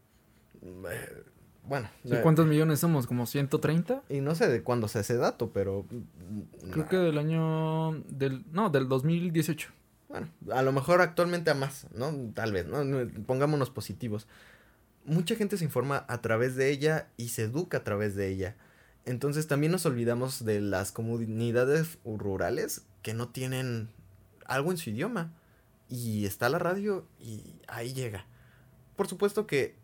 Eh, bueno. ¿Cuántos millones somos? ¿Como 130? Y no sé de cuándo se hace dato, pero... Mm, Creo que del año... del No, del 2018. Bueno, a lo mejor actualmente a más, ¿no? Tal vez, ¿no? Pongámonos positivos. Mucha gente se informa a través de ella y se educa a través de ella. Entonces también nos olvidamos de las comunidades rurales que no tienen algo en su idioma. Y está la radio y ahí llega. Por supuesto que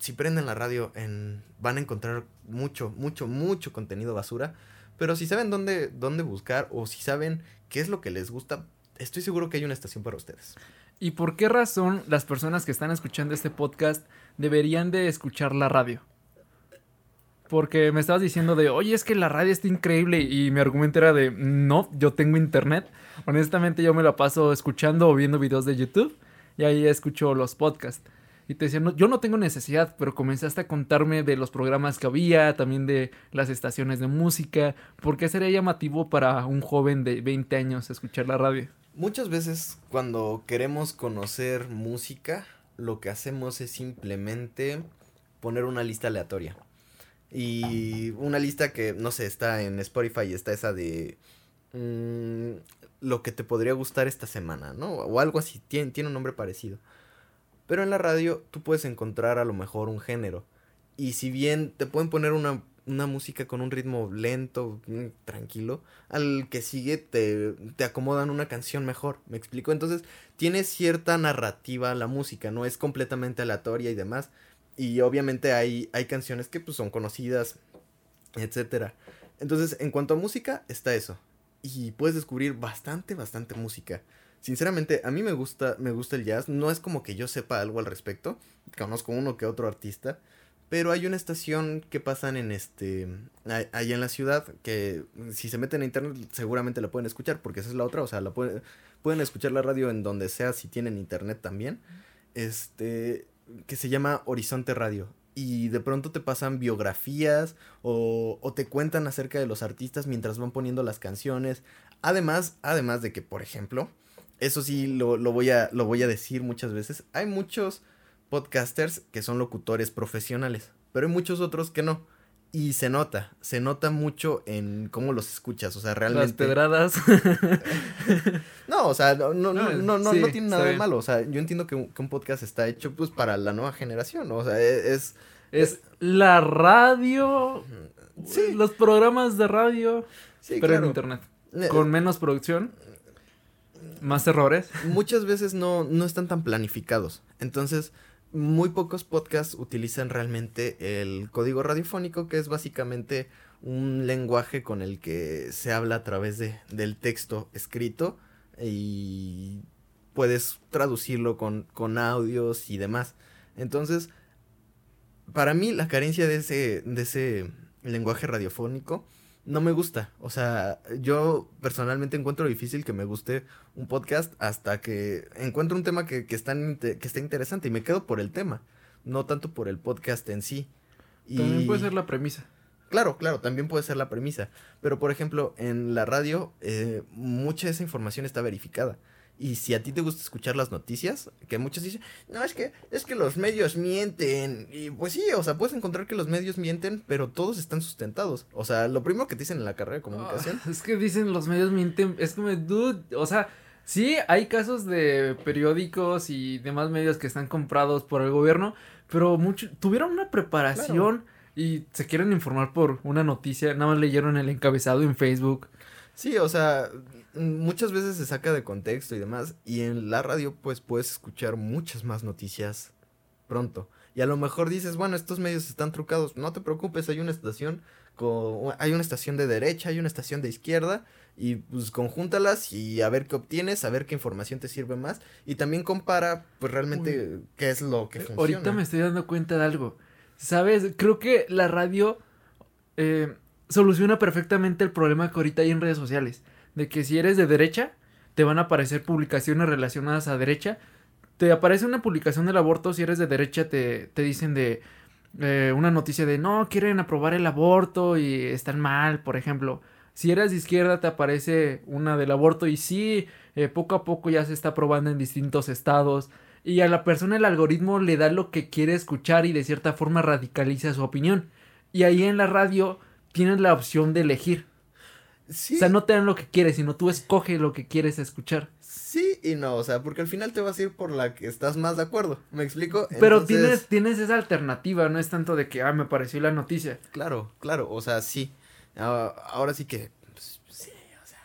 si prenden la radio en, van a encontrar mucho, mucho, mucho contenido basura. Pero si saben dónde, dónde buscar o si saben qué es lo que les gusta, estoy seguro que hay una estación para ustedes. ¿Y por qué razón las personas que están escuchando este podcast deberían de escuchar la radio? Porque me estabas diciendo de, oye, es que la radio está increíble y mi argumento era de, no, yo tengo internet. Honestamente yo me la paso escuchando o viendo videos de YouTube y ahí escucho los podcasts. Y te decía, yo no tengo necesidad, pero comenzaste a contarme de los programas que había, también de las estaciones de música. ¿Por qué sería llamativo para un joven de 20 años escuchar la radio? Muchas veces cuando queremos conocer música, lo que hacemos es simplemente poner una lista aleatoria. Y una lista que, no sé, está en Spotify, está esa de mm, lo que te podría gustar esta semana, ¿no? O algo así, tiene, tiene un nombre parecido. Pero en la radio tú puedes encontrar a lo mejor un género. Y si bien te pueden poner una, una música con un ritmo lento, mm, tranquilo, al que sigue te, te acomodan una canción mejor, ¿me explico? Entonces tiene cierta narrativa la música, no es completamente aleatoria y demás. Y obviamente hay, hay canciones que pues son conocidas, etcétera. Entonces, en cuanto a música, está eso. Y puedes descubrir bastante, bastante música. Sinceramente, a mí me gusta, me gusta el jazz. No es como que yo sepa algo al respecto. Conozco uno que otro artista. Pero hay una estación que pasan en este. Allá en la ciudad. Que si se meten a internet, seguramente la pueden escuchar. Porque esa es la otra. O sea, la pueden, pueden escuchar la radio en donde sea si tienen internet también. Este que se llama Horizonte Radio. Y de pronto te pasan biografías o, o, te cuentan acerca de los artistas mientras van poniendo las canciones. Además, además de que, por ejemplo, eso sí lo, lo, voy a, lo voy a decir muchas veces, hay muchos podcasters que son locutores profesionales, pero hay muchos otros que no. Y se nota, se nota mucho en cómo los escuchas, o sea, realmente... Las pedradas. no, o sea, no, no, no, no, no, tiene nada de malo, o sea, yo entiendo que un, podcast está hecho pues para la nueva generación, ¿no? o sea, e, es... Es, la radio, sí. los programas de radio, sí, pero en internet, eh, con menos producción, más errores. Muchas veces no, no están tan planificados, entonces muy pocos podcasts utilizan realmente el código radiofónico, que es básicamente un lenguaje con el que se habla a través de, del texto escrito y puedes traducirlo con, con audios y demás. Entonces, para mí la carencia de ese, de ese lenguaje radiofónico no me gusta. O sea, yo personalmente encuentro difícil que me guste un podcast hasta que encuentro un tema que, que, está, que está interesante y me quedo por el tema, no tanto por el podcast en sí. También puede ser la premisa. Claro, claro, también puede ser la premisa. Pero, por ejemplo, en la radio, eh, mucha de esa información está verificada. Y si a ti te gusta escuchar las noticias, que muchos dicen, no, es que, es que los medios mienten. Y pues sí, o sea, puedes encontrar que los medios mienten, pero todos están sustentados. O sea, lo primero que te dicen en la carrera de comunicación. Ah, es que dicen los medios mienten, es como, dude, o sea, sí, hay casos de periódicos y demás medios que están comprados por el gobierno, pero mucho, tuvieron una preparación y se quieren informar por una noticia, nada más leyeron el encabezado en Facebook. Sí, o sea, muchas veces se saca de contexto y demás, y en la radio pues puedes escuchar muchas más noticias pronto. Y a lo mejor dices, bueno, estos medios están trucados, no te preocupes, hay una estación con, hay una estación de derecha, hay una estación de izquierda, y pues conjúntalas y a ver qué obtienes, a ver qué información te sirve más, y también compara pues realmente qué es lo que funciona. Ahorita me estoy dando cuenta de algo, ¿sabes? Creo que la radio eh, soluciona perfectamente el problema que ahorita hay en redes sociales de que si eres de derecha, te van a aparecer publicaciones relacionadas a derecha. Te aparece una publicación del aborto, si eres de derecha te, te dicen de eh, una noticia de no, quieren aprobar el aborto y están mal, por ejemplo. Si eres de izquierda te aparece una del aborto y sí, eh, poco a poco ya se está aprobando en distintos estados. Y a la persona el algoritmo le da lo que quiere escuchar y de cierta forma radicaliza su opinión. Y ahí en la radio tienes la opción de elegir. O sea, no te dan lo que quieres, sino tú escoges lo que quieres escuchar. Sí y no, o sea, porque al final te vas a ir por la que estás más de acuerdo. ¿Me explico? Pero tienes, tienes esa alternativa, no es tanto de que, ah, me pareció la noticia. Claro, claro, o sea, sí. ahora sí que, pues, sí, o sea.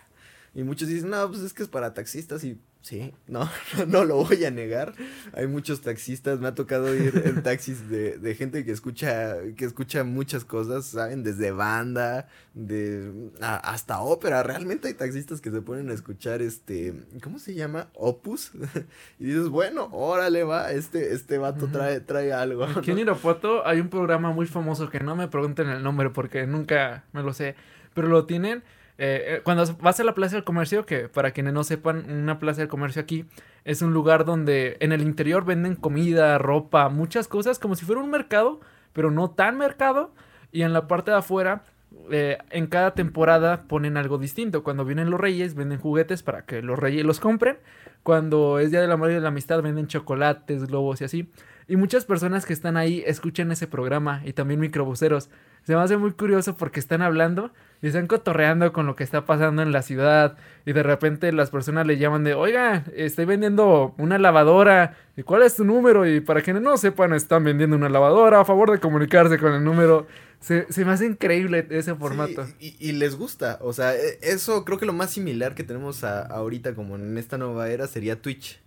Y muchos dicen, no, pues es que es para taxistas y Sí, no, no lo voy a negar. Hay muchos taxistas, me ha tocado ir en taxis de, de gente que escucha, que escucha muchas cosas, ¿saben? Desde banda, de hasta ópera. Realmente hay taxistas que se ponen a escuchar este, ¿cómo se llama? Opus. y dices, bueno, órale va, este, este vato trae, trae algo. Aquí en Irapuato hay un programa muy famoso que no me pregunten el nombre porque nunca me lo sé, pero lo tienen eh, eh, cuando vas a la Plaza del Comercio, que para quienes no sepan, una Plaza del Comercio aquí es un lugar donde en el interior venden comida, ropa, muchas cosas, como si fuera un mercado, pero no tan mercado. Y en la parte de afuera, eh, en cada temporada ponen algo distinto. Cuando vienen los reyes, venden juguetes para que los reyes los compren. Cuando es Día del Amor y de la Amistad, venden chocolates, globos y así. Y muchas personas que están ahí escuchan ese programa y también microbuseros. Se me hace muy curioso porque están hablando y están cotorreando con lo que está pasando en la ciudad y de repente las personas le llaman de, oiga, estoy vendiendo una lavadora, ¿y cuál es tu número? Y para quienes no sepan, están vendiendo una lavadora, a favor de comunicarse con el número. Se, se me hace increíble ese formato. y, y, les gusta, o sea, e, eso creo que lo más similar que tenemos ahorita como en esta nueva era sería Twitch.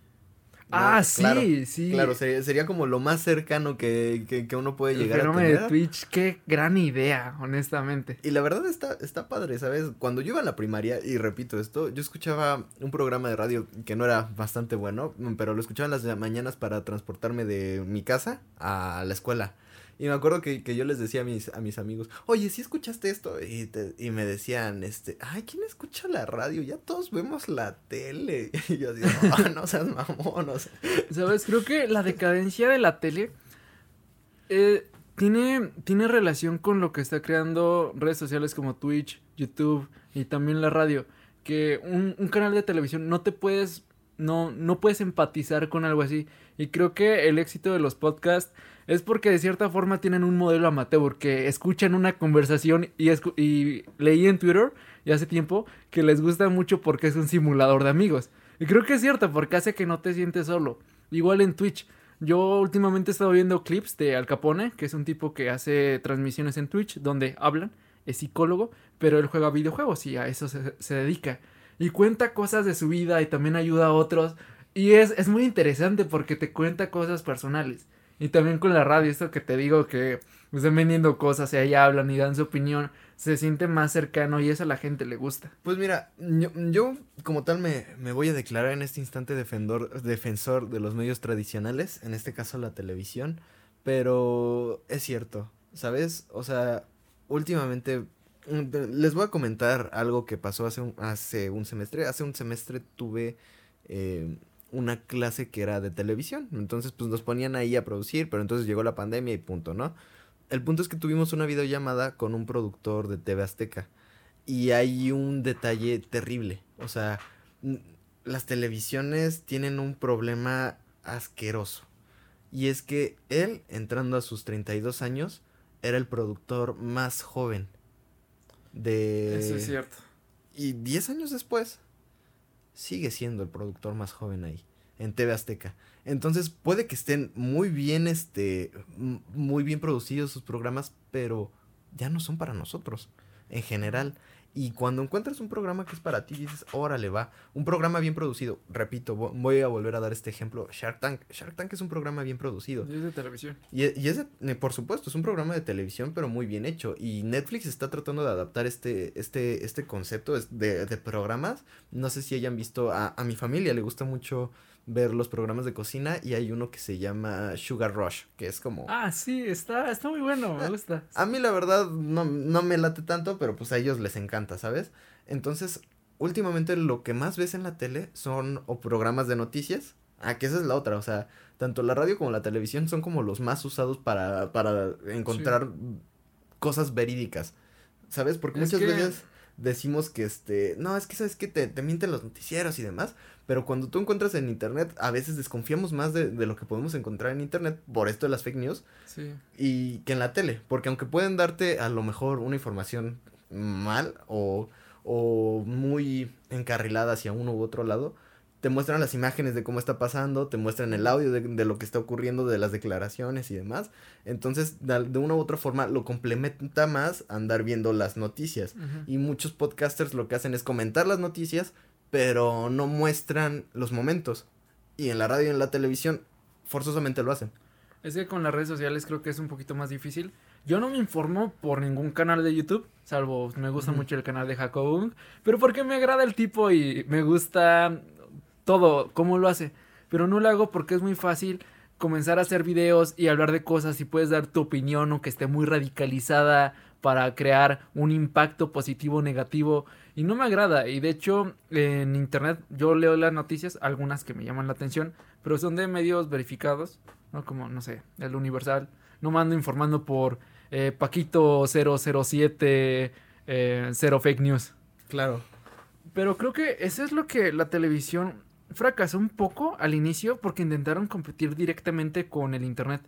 Ah, sí, sí. Claro, sería, como lo más cercano que, que, uno puede llegar a tener. de Twitch, qué gran idea, honestamente. Y la verdad está, está padre, ¿sabes? Cuando yo iba a la primaria, y repito esto, yo escuchaba un programa de radio que no era bastante bueno, pero lo escuchaba en las mañanas para transportarme de mi casa a la escuela. Y me acuerdo que, yo les decía a mis, a mis amigos, oye, ¿sí escuchaste esto? Y, y me decían, este, ay, ¿quién escucha la radio? Ya todos vemos la tele. Y yo digo, no, seas mamón, no ¿Sabes? Creo que la decadencia de la tele eh, tiene, tiene relación con lo que está creando redes sociales como Twitch, YouTube y también la radio. Que un, un canal de televisión no te puedes no, no puedes empatizar con algo así. Y creo que el éxito de los podcasts es porque de cierta forma tienen un modelo amateur, que escuchan una conversación y, leí en Twitter y hace tiempo que les gusta mucho porque es un simulador de amigos. Y creo que es cierto, porque hace que no te sientes solo. Igual en Twitch. Yo últimamente he estado viendo clips de Al Capone, que es un tipo que hace transmisiones en Twitch donde hablan, es psicólogo, pero él juega videojuegos y a eso se, se dedica. Y cuenta cosas de su vida y también ayuda a otros. Y es, es muy interesante porque te cuenta cosas personales. Y también con la radio, esto que te digo que están vendiendo cosas y ahí hablan y dan su opinión, se siente más cercano y eso a la gente le gusta. Pues mira, yo, yo como tal me, me, voy a declarar en este instante defensor, defensor de los medios tradicionales, en este caso la televisión, pero es cierto, ¿sabes? O sea, últimamente les voy a comentar algo que pasó hace un, hace un semestre. Hace un semestre tuve eh, una clase que era de televisión. Entonces, pues nos ponían ahí a producir, pero entonces llegó la pandemia y punto, ¿no? El punto es que tuvimos una videollamada con un productor de TV Azteca. Y hay un detalle terrible. O sea, las televisiones tienen un problema asqueroso. Y es que él, entrando a sus 32 años, era el productor más joven de... Eso es cierto. Y 10 años después, sigue siendo el productor más joven ahí, en TV Azteca. Entonces puede que estén muy bien, este, muy bien producidos sus programas, pero ya no son para nosotros, en general. Y cuando encuentras un programa que es para ti, dices, órale, va. Un programa bien producido. Repito, voy a volver a dar este ejemplo. Shark Tank. Shark Tank es un programa bien producido. Y es de televisión. Y, y es, de, por supuesto, es un programa de televisión, pero muy bien hecho. Y Netflix está tratando de adaptar este, este, este concepto de, de programas. No sé si hayan visto, a, a mi familia le gusta mucho ver los programas de cocina y hay uno que se llama Sugar Rush, que es como... Ah, sí, está, está muy bueno, me gusta. A, mí la verdad no, no me late tanto, pero pues a ellos les encanta, ¿sabes? Entonces, últimamente lo que más ves en la tele son o programas de noticias. Ah, que esa es la otra, o sea, tanto la radio como la televisión son como los más usados para, para encontrar cosas verídicas, ¿sabes? Porque muchas veces decimos que este, no, es que sabes que te, te mienten los noticieros y demás, pero cuando tú encuentras en internet, a veces desconfiamos más de, de, lo que podemos encontrar en internet por esto de las fake news sí. y que en la tele, porque aunque pueden darte a lo mejor una información mal o, o muy encarrilada hacia uno u otro lado, te muestran las imágenes de cómo está pasando, te muestran el audio de, de, lo que está ocurriendo, de las declaraciones y demás. Entonces, de, de una u otra forma, lo complementa más andar viendo las noticias. Uh -huh. Y muchos podcasters lo que hacen es comentar las noticias, pero no muestran los momentos. Y en la radio y en la televisión, forzosamente lo hacen. Es que con las redes sociales creo que es un poquito más difícil. Yo no me informo por ningún canal de YouTube, salvo me gusta uh -huh. mucho el canal de Jacob, pero porque me agrada el tipo y me gusta todo, cómo lo hace. Pero no lo hago porque es muy fácil comenzar a hacer videos y hablar de cosas y puedes dar tu opinión o que esté muy radicalizada para crear un impacto positivo o negativo. Y no me agrada. Y de hecho en internet yo leo las noticias algunas que me llaman la atención pero son de medios verificados no como no sé el Universal. No mando informando por eh, Paquito 007 eh, cero fake news. Claro. Pero creo que eso es lo que la televisión fracasó un poco al inicio porque intentaron competir directamente con el internet.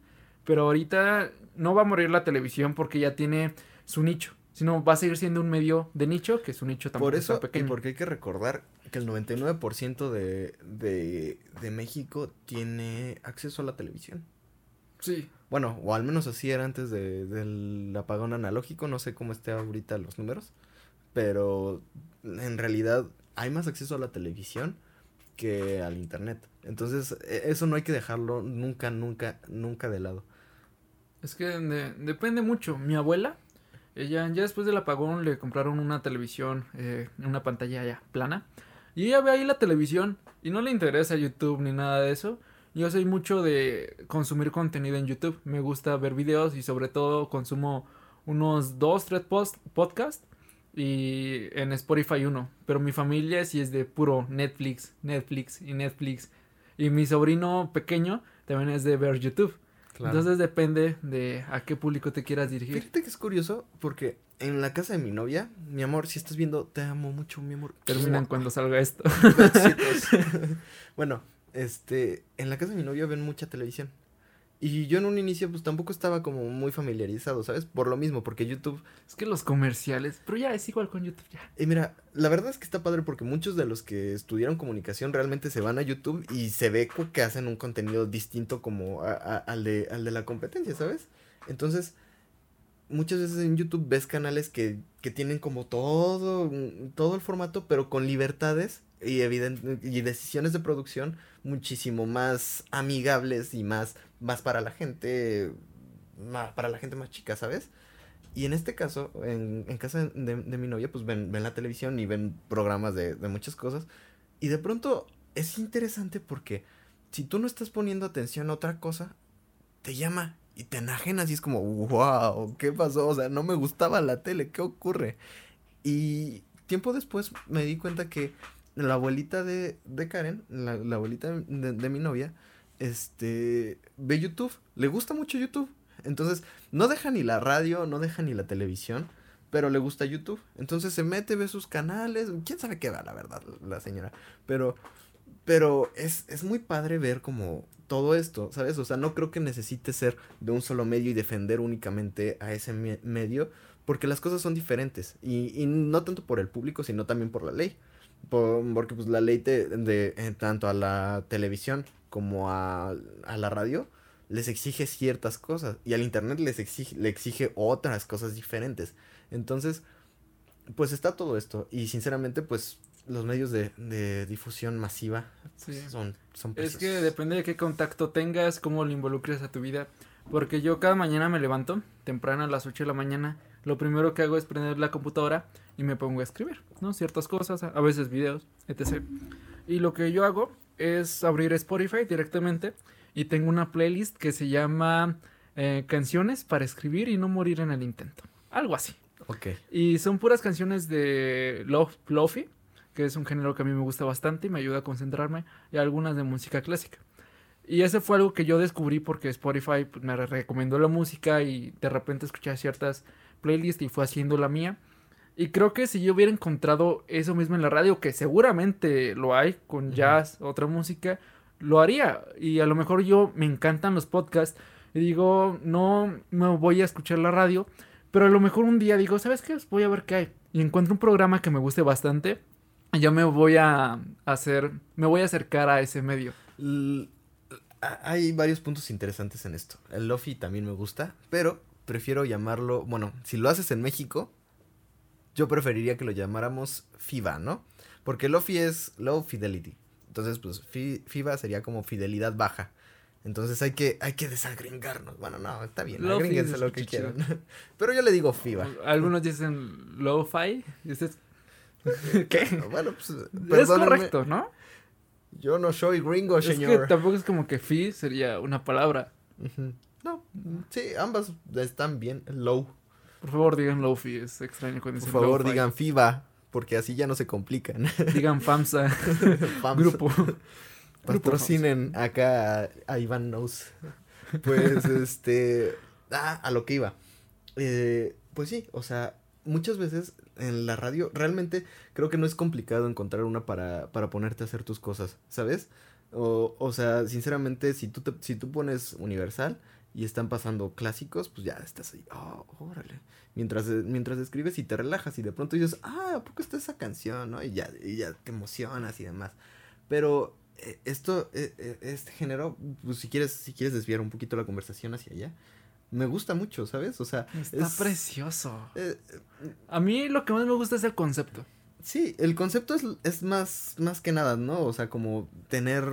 Pero ahorita no va a morir la televisión porque ya tiene su nicho. Sino va a seguir siendo un medio de nicho, que su nicho tampoco Por eso, es pequeño. Y porque hay que recordar que el 99% de, de, de México tiene acceso a la televisión. Sí. Bueno, o al menos así era antes de, del apagón analógico. No sé cómo esté ahorita los números. Pero en realidad hay más acceso a la televisión que al internet. Entonces, eso no hay que dejarlo nunca, nunca, nunca de lado. Es que de, depende mucho. Mi abuela, ella ya después del apagón le compraron una televisión, eh, una pantalla ya plana. Y ella ve ahí la televisión y no le interesa YouTube ni nada de eso. Yo soy mucho de consumir contenido en YouTube. Me gusta ver videos y sobre todo consumo unos dos, tres podcasts y en Spotify uno. Pero mi familia sí es de puro Netflix, Netflix y Netflix. Y mi sobrino pequeño también es de ver YouTube. Claro. Entonces depende de a qué público te quieras dirigir. Fíjate que es curioso porque en la casa de mi novia, mi amor, si estás viendo, te amo mucho, mi amor. Terminan cuando salga esto. bueno, este, en la casa de mi novia ven mucha televisión. Y yo en un inicio pues tampoco estaba como muy familiarizado, ¿sabes? Por lo mismo, porque YouTube... Es que los comerciales, pero ya es igual con YouTube ya. Y mira, la verdad es que está padre porque muchos de los que estudiaron comunicación realmente se van a YouTube y se ve que hacen un contenido distinto como a, a, al, de, al de la competencia, ¿sabes? Entonces, muchas veces en YouTube ves canales que, que tienen como todo, todo el formato, pero con libertades y, y decisiones de producción muchísimo más amigables y más más para la gente, para la gente más chica, ¿sabes? Y en este caso, en, en casa de, mi novia, pues ven, ven, la televisión y ven programas de, muchas cosas. Y de pronto es interesante porque si tú no estás poniendo atención a otra cosa, te llama y te enajenas y es como, wow, ¿qué pasó? O sea, no me gustaba la tele, ¿qué ocurre? Y tiempo después me di cuenta que la abuelita de, de Karen, la, abuelita de, de, mi novia, este, ve YouTube, le gusta mucho YouTube. Entonces, no deja ni la radio, no deja ni la televisión, pero le gusta YouTube. Entonces se mete, ve sus canales, quién sabe qué va, la verdad, la señora. Pero, pero es, es muy padre ver como todo esto, ¿sabes? O sea, no creo que necesite ser de un solo medio y defender únicamente a ese medio, porque las cosas son diferentes. Y, y, no tanto por el público, sino también por la ley. Porque pues la ley te, de, eh, tanto a la televisión como a, a la radio les exige ciertas cosas y al internet les exige, le exige otras cosas diferentes. Entonces, pues está todo esto y sinceramente pues los medios de, de difusión masiva son, son Es que depende de qué contacto tengas, cómo lo involucres a tu vida. Porque yo cada mañana me levanto, temprano a las 8 de la mañana, lo primero que hago es prender la computadora y me pongo a escribir, ¿no? Ciertas cosas, a veces videos, etc. Y lo que yo hago es abrir Spotify directamente y tengo una playlist que se llama eh, Canciones para escribir y no morir en el intento. Algo así. Ok. Y son puras canciones de Love Lofi, que es un género que a mí me gusta bastante y me ayuda a concentrarme, y algunas de música clásica. Y ese fue algo que yo descubrí porque Spotify pues, me recomendó la música y de repente escuché ciertas playlists y fue haciendo la mía. Y creo que si yo hubiera encontrado eso mismo en la radio, que seguramente lo hay con jazz, otra música, lo haría. Y a lo mejor yo me encantan los podcasts y digo, no me voy a escuchar la radio, pero a lo mejor un día digo, ¿sabes qué? Voy a ver qué hay. Y encuentro un programa que me guste bastante. Y yo me voy a hacer, me voy a acercar a ese medio. hay varios puntos interesantes en esto. El Lofi también me gusta, pero prefiero llamarlo, bueno, si lo haces en México, yo preferiría que lo llamáramos FIBA, ¿no? Porque Lofi es Low Fidelity. Entonces, pues FIBA sería como fidelidad baja. Entonces hay que, hay que desagringarnos. Bueno, no, está bien, agrínguense lo que quieran. Pero yo le digo FIBA. Algunos dicen lo-fi. Dices... ¿Qué? Bueno, pues. Es correcto, ¿no? Yo no soy gringo, señor. Es que tampoco es como que fi sería una palabra. No, sí, ambas están bien. Low. Por favor, digan low-fi, es extraño cuando Por favor, digan FIBA porque así ya no se complican. Digan FAMSA. Grupo. Patrocinen acá a, Iván Knows. Pues este. Ah, a lo que iba. Eh, pues sí, o sea, muchas veces en la radio realmente creo que no es complicado encontrar una para, para ponerte a hacer tus cosas, ¿sabes? O, o sea, sinceramente, si tú, te, si tú pones Universal y están pasando clásicos, pues ya estás ahí, oh, órale. Mientras, eh, mientras escribes y te relajas y de pronto dices, ah, ¿a poco está esa canción? ¿no? Y ya, y ya te emocionas y demás. Pero eh, esto, eh, este género, pues si quieres, si quieres desviar un poquito la conversación hacia allá, me gusta mucho, ¿sabes? O sea, está precioso. a mí lo que más me gusta es el concepto. Sí, el concepto es, es más, más que nada, ¿no? O sea, como tener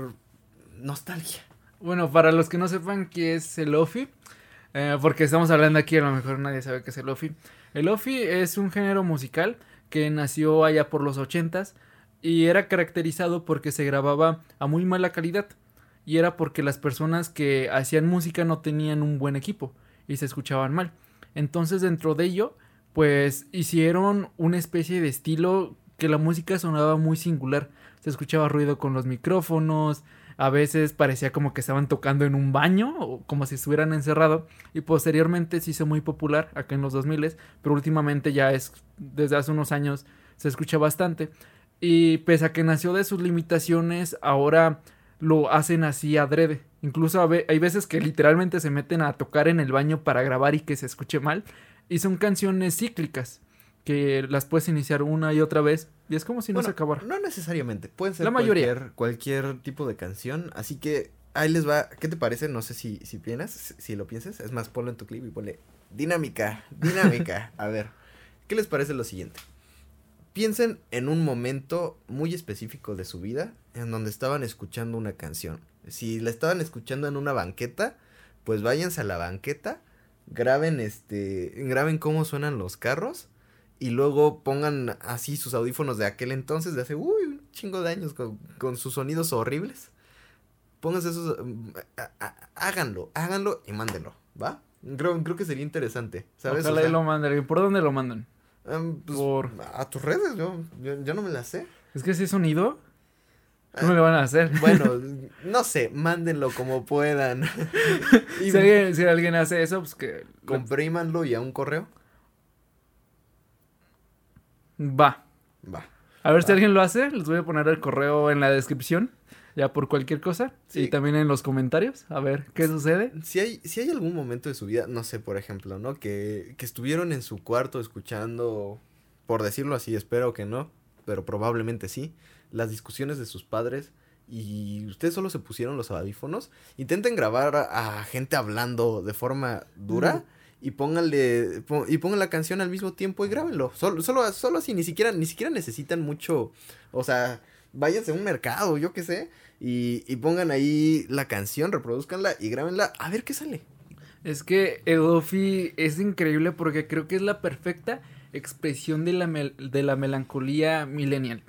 nostalgia. Bueno, para los que no sepan qué es el Lofi, eh, porque estamos hablando aquí, a lo mejor nadie sabe qué es el Lofi. El Lofi es un género musical que nació allá por los ochentas y era caracterizado porque se grababa a muy mala calidad y era porque las personas que hacían música no tenían un buen equipo y se escuchaban mal. Entonces dentro de ello, pues hicieron una especie de estilo que la música sonaba muy singular. Se escuchaba ruido con los micrófonos, a veces parecía como que estaban tocando en un baño o como si estuvieran encerrado y posteriormente se hizo muy popular acá en los 2000 pero últimamente ya es desde hace unos años se escucha bastante. Y pese a que nació de sus limitaciones ahora lo hacen así adrede. Incluso hay veces que literalmente se meten a tocar en el baño para grabar y que se escuche mal y son canciones cíclicas que las puedes iniciar una y otra vez y es como si no se acabara. No necesariamente, pueden ser La mayoría. Cualquier, tipo de canción, así que ahí les va, ¿qué te parece? No sé si, si piensas, si lo piensas, es más, ponlo en tu clip y ponle dinámica, dinámica. A ver, ¿qué les parece lo siguiente? Piensen en un momento muy específico de su vida en donde estaban escuchando una canción. Si la estaban escuchando en una banqueta, pues váyanse a la banqueta, graben este, graben cómo suenan los carros y luego pongan así sus audífonos de aquel entonces, de hace, uy, un chingo de años, con, con sus sonidos horribles. Pónganse esos, mm, háganlo, háganlo y mándenlo, ¿va? Creo, creo que sería interesante, ¿sabes? Ojalá y lo manden. ¿Por dónde lo mandan? Um, pues, Por... A tus redes, yo, yo, no me las sé. Es que ese sonido, ¿cómo le van a hacer? Bueno, no sé, mándenlo como puedan. si, alguien, si alguien hace eso, pues que... Comprímanlo y a un correo. Va. Va. A ver si alguien lo hace, les voy a poner el correo en la descripción ya por cualquier cosa. Y también en los comentarios, a ver qué sucede. Si hay, si hay algún momento de su vida, no sé, por ejemplo, ¿no? Que, que estuvieron en su cuarto escuchando, por decirlo así, espero que no, pero probablemente sí, las discusiones de sus padres y ustedes solo se pusieron los audífonos, intenten grabar a, gente hablando de forma dura. Y pónganle y pongan la canción al mismo tiempo y grábenlo. Solo, solo, solo así, ni siquiera, ni siquiera necesitan mucho, o sea, váyanse a un mercado, yo qué sé, y, y pongan ahí la canción, reproduzcanla y grábenla, a ver qué sale. Es que Edofi es increíble porque creo que es la perfecta expresión de la, de la melancolía millennial.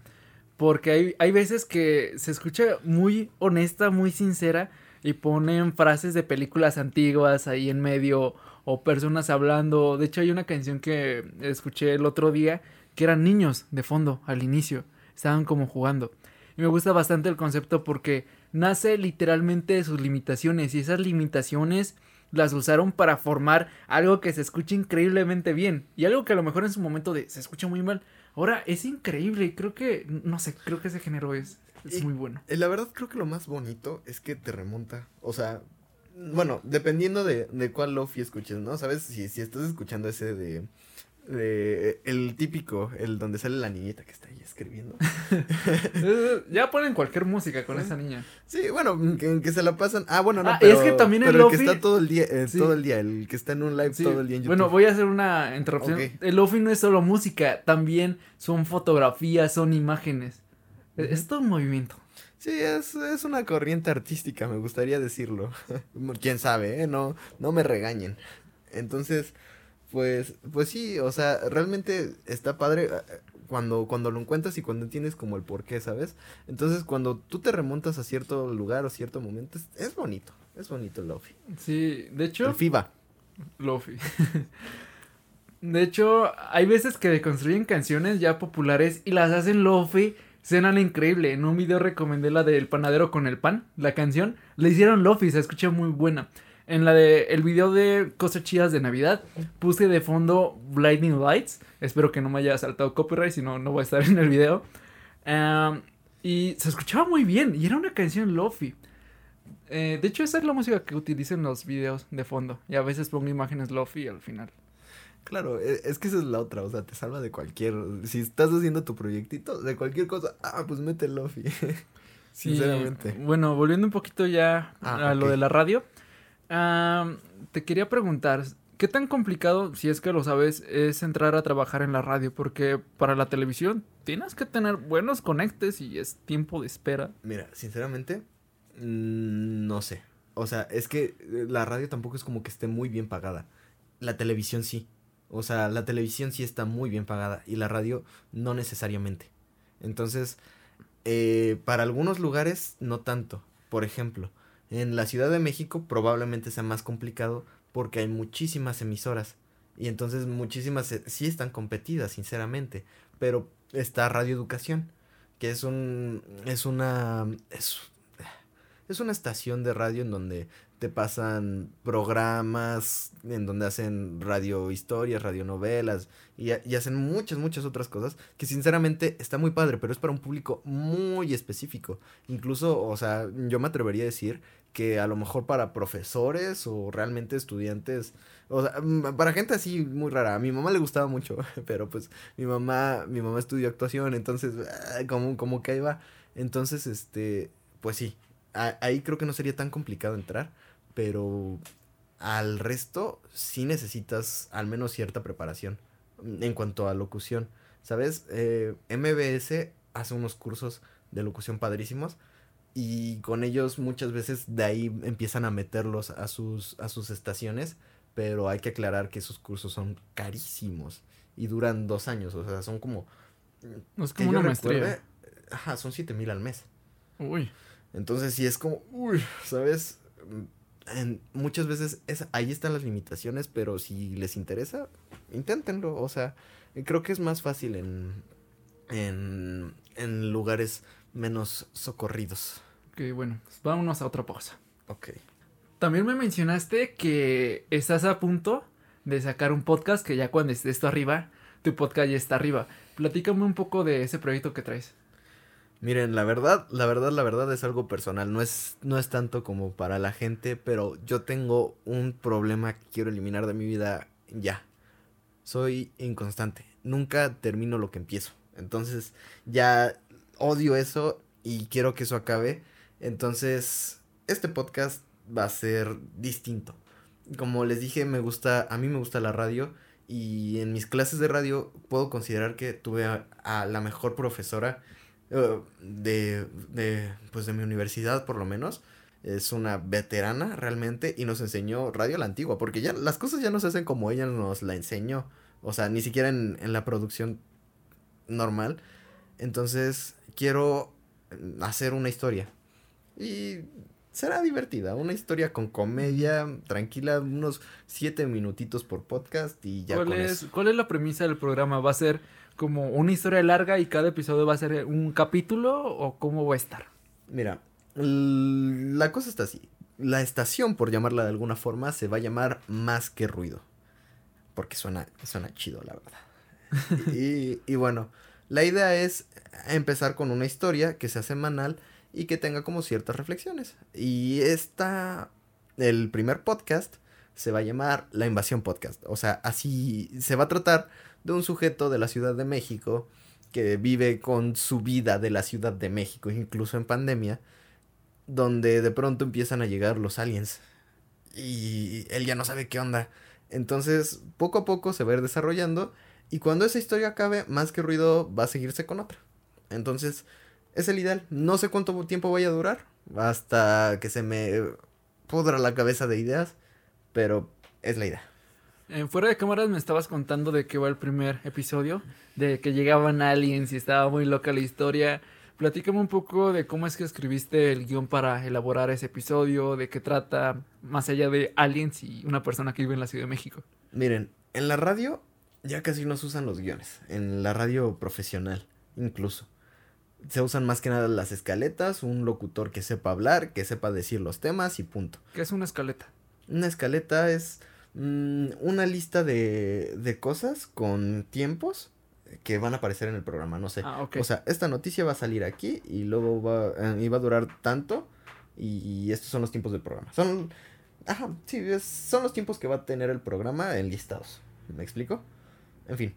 Porque hay, hay veces que se escucha muy honesta, muy sincera y ponen frases de películas antiguas ahí en medio o personas hablando. De hecho hay una canción que escuché el otro día que eran niños de fondo al inicio estaban como jugando. Y me gusta bastante el concepto porque nace literalmente de sus limitaciones y esas limitaciones las usaron para formar algo que se escucha increíblemente bien y algo que a lo mejor en su momento de se escucha muy mal. Ahora es increíble y creo que, no sé, creo que ese género es, es muy bueno. La verdad creo que lo más bonito es que te remonta, o sea, bueno, dependiendo de, de cuál lofi escuches, ¿no? ¿Sabes? Si, si estás escuchando ese de de el típico, el donde sale la niñita que está ahí escribiendo. ya ponen cualquier música con esa niña. Sí, bueno, que, se la pasan. Ah, bueno, no, ah, es que también el, que está todo el día, eh, todo el día, el que está en un live todo el día en YouTube. Bueno, voy a hacer una interrupción. El lofi no es solo música, también son fotografías, son imágenes. Es, todo un movimiento. Sí, es, es una corriente artística, me gustaría decirlo. Quién sabe, ¿eh? No, no me regañen. Entonces, pues, pues sí, o sea, realmente está padre eh, cuando, cuando lo encuentras y cuando entiendes como el por qué, ¿sabes? Entonces, cuando tú te remontas a cierto lugar o cierto momento, es, bonito, es bonito el Lofi. Sí, de hecho... El FIBA. Lofi. de hecho, hay veces que deconstruyen canciones ya populares y las hacen Lofi. Suenan increíble. En un video recomendé la del panadero con el pan, la canción. Le hicieron Lofi, se escucha muy buena. En la de el video de cosas chidas de Navidad, puse de fondo Blinding Lights. Espero que no me haya saltado copyright, si no, no voy a estar en el video. y se escuchaba muy bien, y era una canción lofi. Eh, de hecho, esa es la música que utilizo en los videos de fondo. Y a veces pongo imágenes lofi al final. Claro, e, es que esa es la otra, o sea, te salva de cualquier. Si estás haciendo tu proyectito, de cualquier cosa, ah, pues mete lofi. Sinceramente. bueno, volviendo un poquito ya ah, a lo de la radio te quería preguntar, ¿qué tan complicado, si es que lo sabes, es entrar a trabajar en la radio? Porque para la televisión tienes que tener buenos conectes y es tiempo de espera. Mira, sinceramente, mm, no sé. O sea, es que eh, la radio tampoco es como que esté muy bien pagada. La televisión sí. O sea, la televisión sí está muy bien pagada y la radio no necesariamente. Entonces, eh, para algunos lugares no tanto. Por ejemplo, en la Ciudad de México probablemente sea más complicado porque hay muchísimas emisoras. Y entonces muchísimas sí están competidas, sinceramente. Pero está Radio Educación, que es un. es una. es, es una estación de radio en donde te pasan programas, en donde hacen radio historias, radionovelas y, y hacen muchas, muchas otras cosas que sinceramente está muy padre, pero es para un público muy específico. Incluso, o sea, yo me atrevería a decir que a lo mejor para profesores o realmente estudiantes, o sea, para gente así muy rara. A mi mamá le gustaba mucho, pero pues mi mamá, mi mamá estudió actuación, entonces ah, como, como que ahí va. Entonces, este, pues sí, ahí creo que no sería tan complicado entrar, pero al resto sí necesitas al menos cierta preparación en cuanto a locución. ¿Sabes? Eh, MBS hace unos cursos de locución padrísimos y con ellos muchas veces de ahí empiezan a meterlos a sus, a sus estaciones, pero hay que aclarar que esos cursos son carísimos y duran dos años, o sea, son como... Es como una maestría. ajá, son siete mil al mes. Uy. Entonces sí es como, uy, ¿sabes? En, muchas veces es, ahí están las limitaciones, pero si les interesa, inténtenlo. O sea, creo que es más fácil en, en, en lugares menos socorridos. Ok, bueno, pues vámonos a otra pausa. Ok. También me mencionaste que estás a punto de sacar un podcast que ya cuando esté esto arriba, tu podcast ya está arriba. Platícame un poco de ese proyecto que traes. Miren, la verdad, la verdad, la verdad es algo personal, no es, no es tanto como para la gente, pero yo tengo un problema que quiero eliminar de mi vida ya. Soy inconstante, nunca termino lo que empiezo. Entonces, ya odio eso y quiero que eso acabe. Entonces, este podcast va a ser distinto. Como les dije, me gusta, a mí me gusta la radio y en mis clases de radio puedo considerar que tuve a, la mejor profesora de, de, pues de mi universidad por lo menos. Es una veterana realmente y nos enseñó radio a la antigua, porque ya las cosas ya no se hacen como ella nos la enseñó. O sea, ni siquiera en, en la producción normal. Entonces, quiero hacer una historia. Y será divertida, una historia con comedia, tranquila, unos siete minutitos por podcast y ya ¿Cuál con es, eso. ¿Cuál es la premisa del programa? ¿Va a ser como una historia larga y cada episodio va a ser un capítulo o cómo va a estar? Mira, la cosa está así. La estación, por llamarla de alguna forma, se va a llamar Más que Ruido. Porque suena, suena chido, la verdad. y, y bueno, la idea es empezar con una historia que sea semanal y que tenga como ciertas reflexiones. Y esta, el primer podcast se va a llamar La Invasión Podcast. O sea, así se va a tratar de un sujeto de la Ciudad de México que vive con su vida de la Ciudad de México, incluso en pandemia, donde de pronto empiezan a llegar los aliens y él ya no sabe qué onda. Entonces, poco a poco se va a ir desarrollando y cuando esa historia acabe, más que ruido va a seguirse con otra. Entonces, es el ideal. No sé cuánto tiempo vaya a durar. Hasta que se me pudra la cabeza de ideas. Pero es la idea. En fuera de cámaras me estabas contando de qué va el primer episodio. De que llegaban aliens y estaba muy loca la historia. Platícame un poco de cómo es que escribiste el guion para elaborar ese episodio, de qué trata, más allá de aliens y una persona que vive en la Ciudad de México. Miren, en la radio ya casi no se usan los guiones. En la radio profesional, incluso. Se usan más que nada las escaletas, un locutor que sepa hablar, que sepa decir los temas y punto. ¿Qué es una escaleta? Una escaleta es mmm, una lista de, de cosas con tiempos que van a aparecer en el programa, no sé. Ah, ok. O sea, esta noticia va a salir aquí y luego va, eh, y va a durar tanto y, y estos son los tiempos del programa. Son, ajá, sí, es- son los tiempos que va a tener el programa enlistados. ¿Me explico? En fin.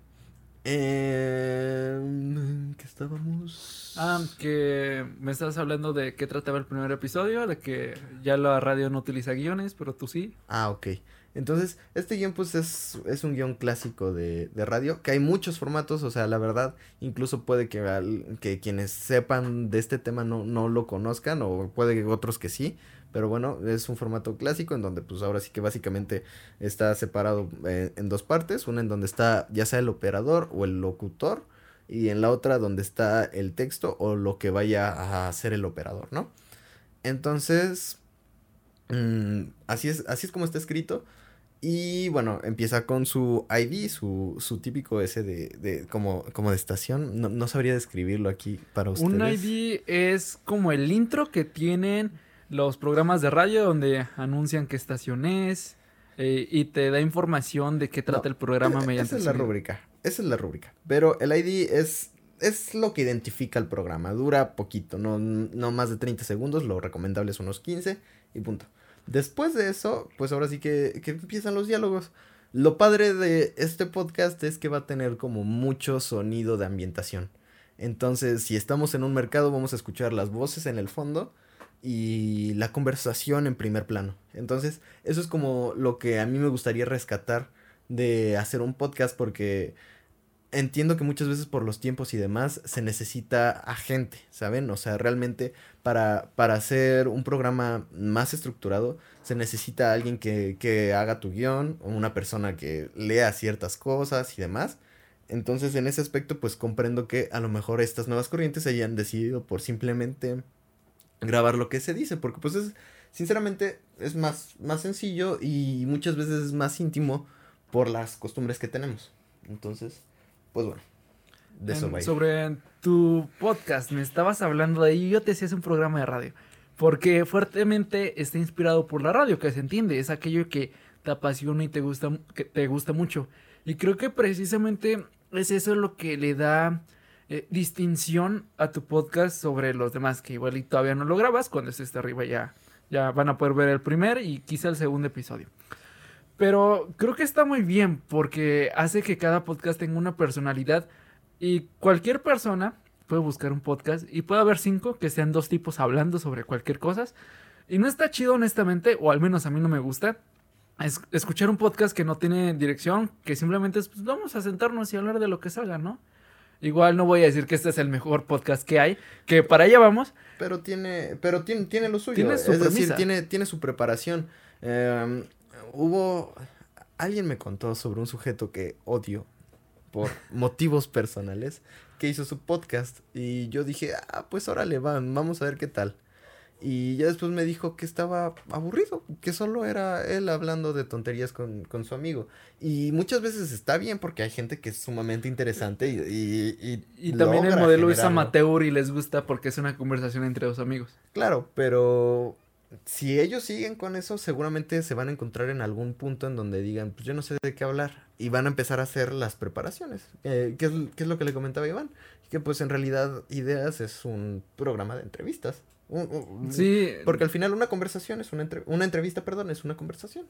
Eh, ¿Qué estábamos? Ah, que me estás hablando de qué trataba el primer episodio, de que ya la radio no utiliza guiones, pero tú sí. Ah, ok. Entonces, este guion pues es, es un guion clásico de, de radio, que hay muchos formatos, o sea, la verdad, incluso puede que, que quienes sepan de este tema no, no lo conozcan, o puede que otros que sí, pero bueno, es un formato clásico en donde pues ahora sí que básicamente está separado eh, en dos partes, una en donde está ya sea el operador o el locutor, y en la otra donde está el texto o lo que vaya a hacer el operador, ¿no? Entonces, mm, así, es, así es como está escrito. Y bueno, empieza con su ID, su, su típico ese de, de como, como de estación. No, no sabría describirlo aquí para ustedes. Un ID es como el intro que tienen los programas de radio donde anuncian qué estación es eh, y te da información de qué trata No, el programa mediante Esa es la rúbrica. Esa es la rúbrica. Pero el ID es, es lo que identifica el programa. Dura poquito, no, no más de 30 segundos. Lo recomendable es unos 15 y punto. Después de eso, pues ahora sí que, que empiezan los diálogos. Lo padre de este podcast es que va a tener como mucho sonido de ambientación. Entonces, si estamos en un mercado, vamos a escuchar las voces en el fondo y la conversación en primer plano. Entonces, eso es como lo que a mí me gustaría rescatar de hacer un podcast porque entiendo que muchas veces por los tiempos y demás se necesita a gente, ¿saben? O sea, realmente para, para hacer un programa más estructurado se necesita alguien que, que haga tu guion, o una persona que lea ciertas cosas y demás. Entonces, en ese aspecto, pues comprendo que a lo mejor estas nuevas corrientes hayan decidido por simplemente grabar lo que se dice, porque pues es, sinceramente, es más, más sencillo y muchas veces es más íntimo por las costumbres que tenemos. Entonces, pues bueno, de eso va. Sobre tu podcast, me estabas hablando de ahí, yo te hacía un programa de radio, porque fuertemente está inspirado por la radio, que se entiende, es aquello que te apasiona y te gusta, que te gusta mucho. Y creo que precisamente es eso lo que le da eh, distinción a tu podcast sobre los demás, que igual y todavía no lo grabas, cuando estés arriba ya, ya van a poder ver el primer y quizá el segundo episodio. Pero creo que está muy bien porque hace que cada podcast tenga una personalidad y cualquier persona puede buscar un podcast y puede haber cinco que sean dos tipos hablando sobre cualquier cosa. Y no está chido honestamente, o al menos a mí no me gusta, escuchar un podcast que no tiene dirección, que simplemente es, pues vamos a sentarnos y hablar de lo que salga, ¿no? Igual no voy a decir que este es el mejor podcast que hay, que para allá vamos. Pero tiene, pero tiene, tiene lo suyo. Tiene su es decir, tiene, tiene su preparación. Em, hubo, alguien me contó sobre un sujeto que odio por motivos personales, que hizo su podcast y yo dije, ah, pues órale, van, vamos a ver qué tal. Y ya después me dijo que estaba aburrido, que solo era él hablando de tonterías con, con su amigo. Y muchas veces está bien porque hay gente que es sumamente interesante y... Y, y, también el modelo es amateur y les gusta porque es una conversación entre dos amigos. Claro, pero si ellos siguen con eso, seguramente se van a encontrar en algún punto en donde digan, pues yo no sé de qué hablar. Y van a empezar a hacer las preparaciones. Eh, ¿qué, es, ¿Qué es lo que le comentaba Iván? Que pues en realidad Ideas es un programa de entrevistas. Sí. Porque al final una conversación es una, una entrevista, perdón, es una conversación.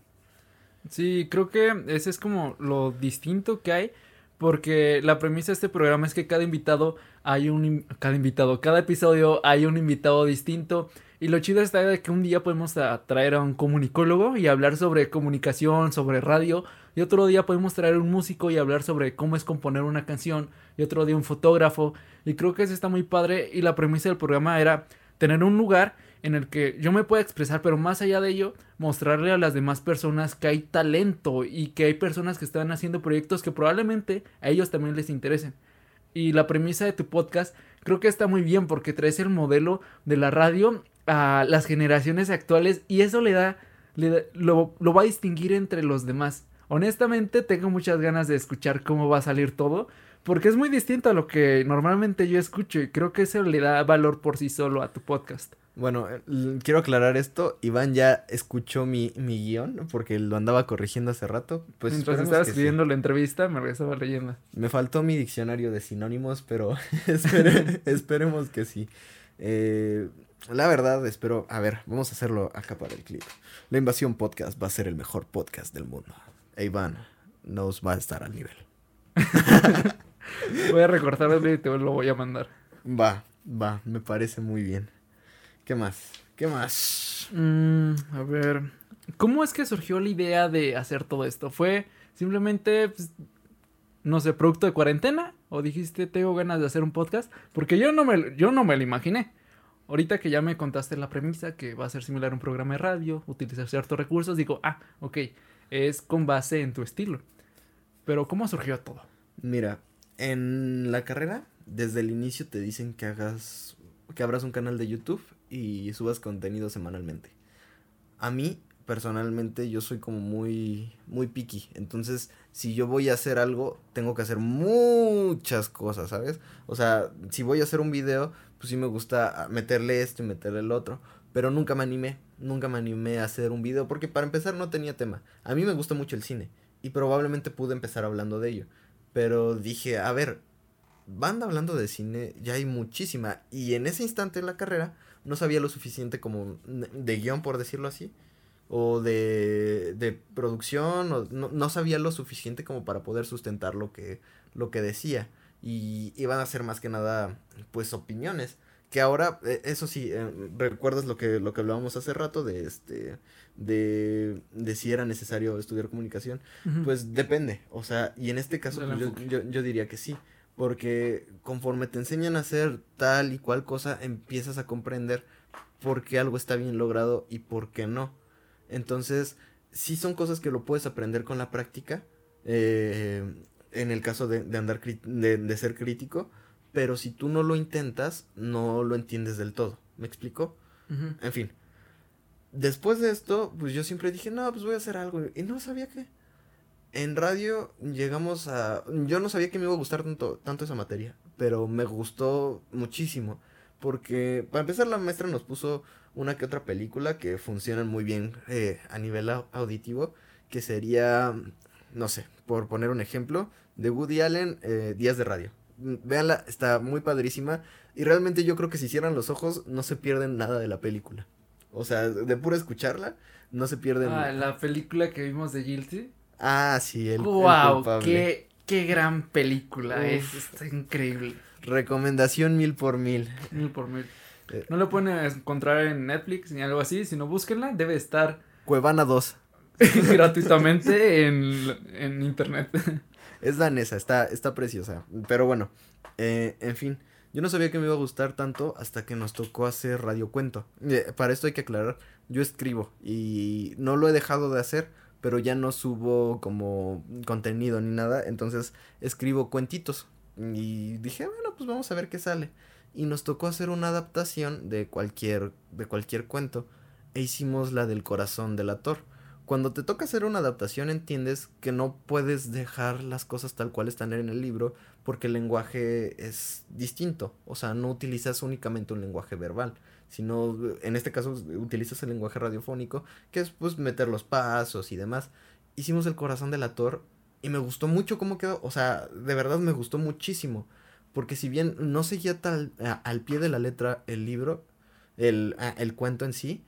Sí, creo que ese es como lo distinto que hay. Porque la premisa de este programa es que cada invitado hay un cada invitado, cada episodio hay un invitado distinto. Y lo chido está de que un día podemos traer a un comunicólogo y hablar sobre comunicación, sobre radio. Y otro día podemos traer a un músico y hablar sobre cómo es componer una canción. Y otro día un fotógrafo. Y creo que eso está muy padre. Y la premisa del programa era tener un lugar en el que yo me pueda expresar, pero más allá de ello, mostrarle a las demás personas que hay talento y que hay personas que están haciendo proyectos que probablemente a ellos también les interesen. Y la premisa de tu podcast creo que está muy bien porque traes el modelo de la radio a las generaciones actuales y eso le da, lo, lo va a distinguir entre los demás. Honestamente tengo muchas ganas de escuchar cómo va a salir todo porque es muy distinto a lo que normalmente yo escucho y creo que eso le da valor por sí solo a tu podcast. Bueno, eh, quiero aclarar esto. Iván ya escuchó mi, mi guion porque lo andaba corrigiendo hace rato. Pues Mientras estaba escribiendo la entrevista, me estaba leyendo. Me faltó mi diccionario de sinónimos, pero esperemos que sí. Eh, la verdad, espero. A ver, vamos a hacerlo acá para el clip. La Invasión Podcast va a ser el mejor podcast del mundo. E Iván nos va a estar al nivel. Voy a recortar el y te lo voy a mandar. Va, va, me parece muy bien. ¿Qué más? ¿Qué más? Mm, a ver, ¿cómo es que surgió la idea de hacer todo esto? ¿Fue simplemente, pues, no sé, producto de cuarentena? ¿O dijiste, tengo ganas de hacer un podcast? Porque yo no me, yo no me lo imaginé. Ahorita que ya me contaste la premisa, que va a ser similar a un programa de radio, utilizar ciertos recursos, digo, ah, ok, es con base en tu estilo. Pero ¿cómo surgió todo? Mira, en la carrera, desde el inicio te dicen que hagas, que abras un canal de YouTube y subas contenido semanalmente. A mí, personalmente, yo soy como muy, muy picky. Entonces, si yo voy a hacer algo, tengo que hacer muchas cosas, ¿sabes? O sea, si voy a hacer un video, pues sí me gusta meterle esto y meterle el otro. Pero nunca me animé, nunca me animé a hacer un video porque para empezar no tenía tema. A mí me gusta mucho el cine y probablemente pude empezar hablando de ello. Pero dije, a ver, banda hablando de cine, ya hay muchísima. Y en ese instante en la carrera no sabía lo suficiente como de guion, por decirlo así. O de, de producción, no, no, sabía lo suficiente como para poder sustentar lo que, lo que decía. Y iban a ser más que nada, pues, opiniones. Que ahora, eh, eso sí, eh, recuerdas lo que, lo que hablábamos hace rato de este, de, de si era necesario estudiar comunicación, pues depende, o sea, y en este caso pues, yo, yo, yo diría que sí, porque conforme te enseñan a hacer tal y cual cosa, empiezas a comprender por qué algo está bien logrado y por qué no. Entonces, sí son cosas que lo puedes aprender con la práctica, eh, en el caso de, de andar, de, de ser crítico, pero si tú no lo intentas, no lo entiendes del todo. ¿Me explico? En fin. Después de esto, pues yo siempre dije, no, pues voy a hacer algo. Y no sabía qué. En radio llegamos a... Yo no sabía que me iba a gustar tanto, tanto esa materia, pero me gustó muchísimo. Porque, para empezar, la maestra nos puso una que otra película que funcionan muy bien eh, a nivel auditivo, que sería, no sé, por poner un ejemplo, de Woody Allen, eh, Días de Radio. Véanla, está muy padrísima. Y realmente yo creo que si cierran los ojos, no se pierden nada de la película. O sea, de pura escucharla, no se pierden. Ah, la película que vimos de Guilty. Ah, sí, el. ¡Wow! qué, ¡Qué gran película! Es, está increíble. Recomendación mil por mil. Mil por mil. Eh. no lo pueden encontrar en Netflix ni algo así. Si no, búsquenla. Debe estar. Cuevana 2. gratuitamente en, en internet. Es danesa, está, está preciosa. Pero bueno, eh, en fin. Yo no sabía que me iba a gustar tanto hasta que nos tocó hacer radiocuento. Eh, para esto hay que aclarar, yo escribo y no lo he dejado de hacer, pero ya no subo como contenido ni nada, entonces escribo cuentitos. Y dije, bueno, pues vamos a ver qué sale. Y nos tocó hacer una adaptación de cualquier, de cualquier cuento. E hicimos la del corazón del actor cuando te toca hacer una adaptación entiendes que no puedes dejar las cosas tal cual están en el libro porque el lenguaje es distinto, o sea, no utilizas únicamente un lenguaje verbal, sino en este caso utilizas el lenguaje radiofónico, que es pues meter los pasos y demás. Hicimos el corazón del actor y me gustó mucho cómo quedó, o sea, de verdad me gustó muchísimo, porque si bien no seguía tal al pie de la letra el libro, el, el cuento en sí,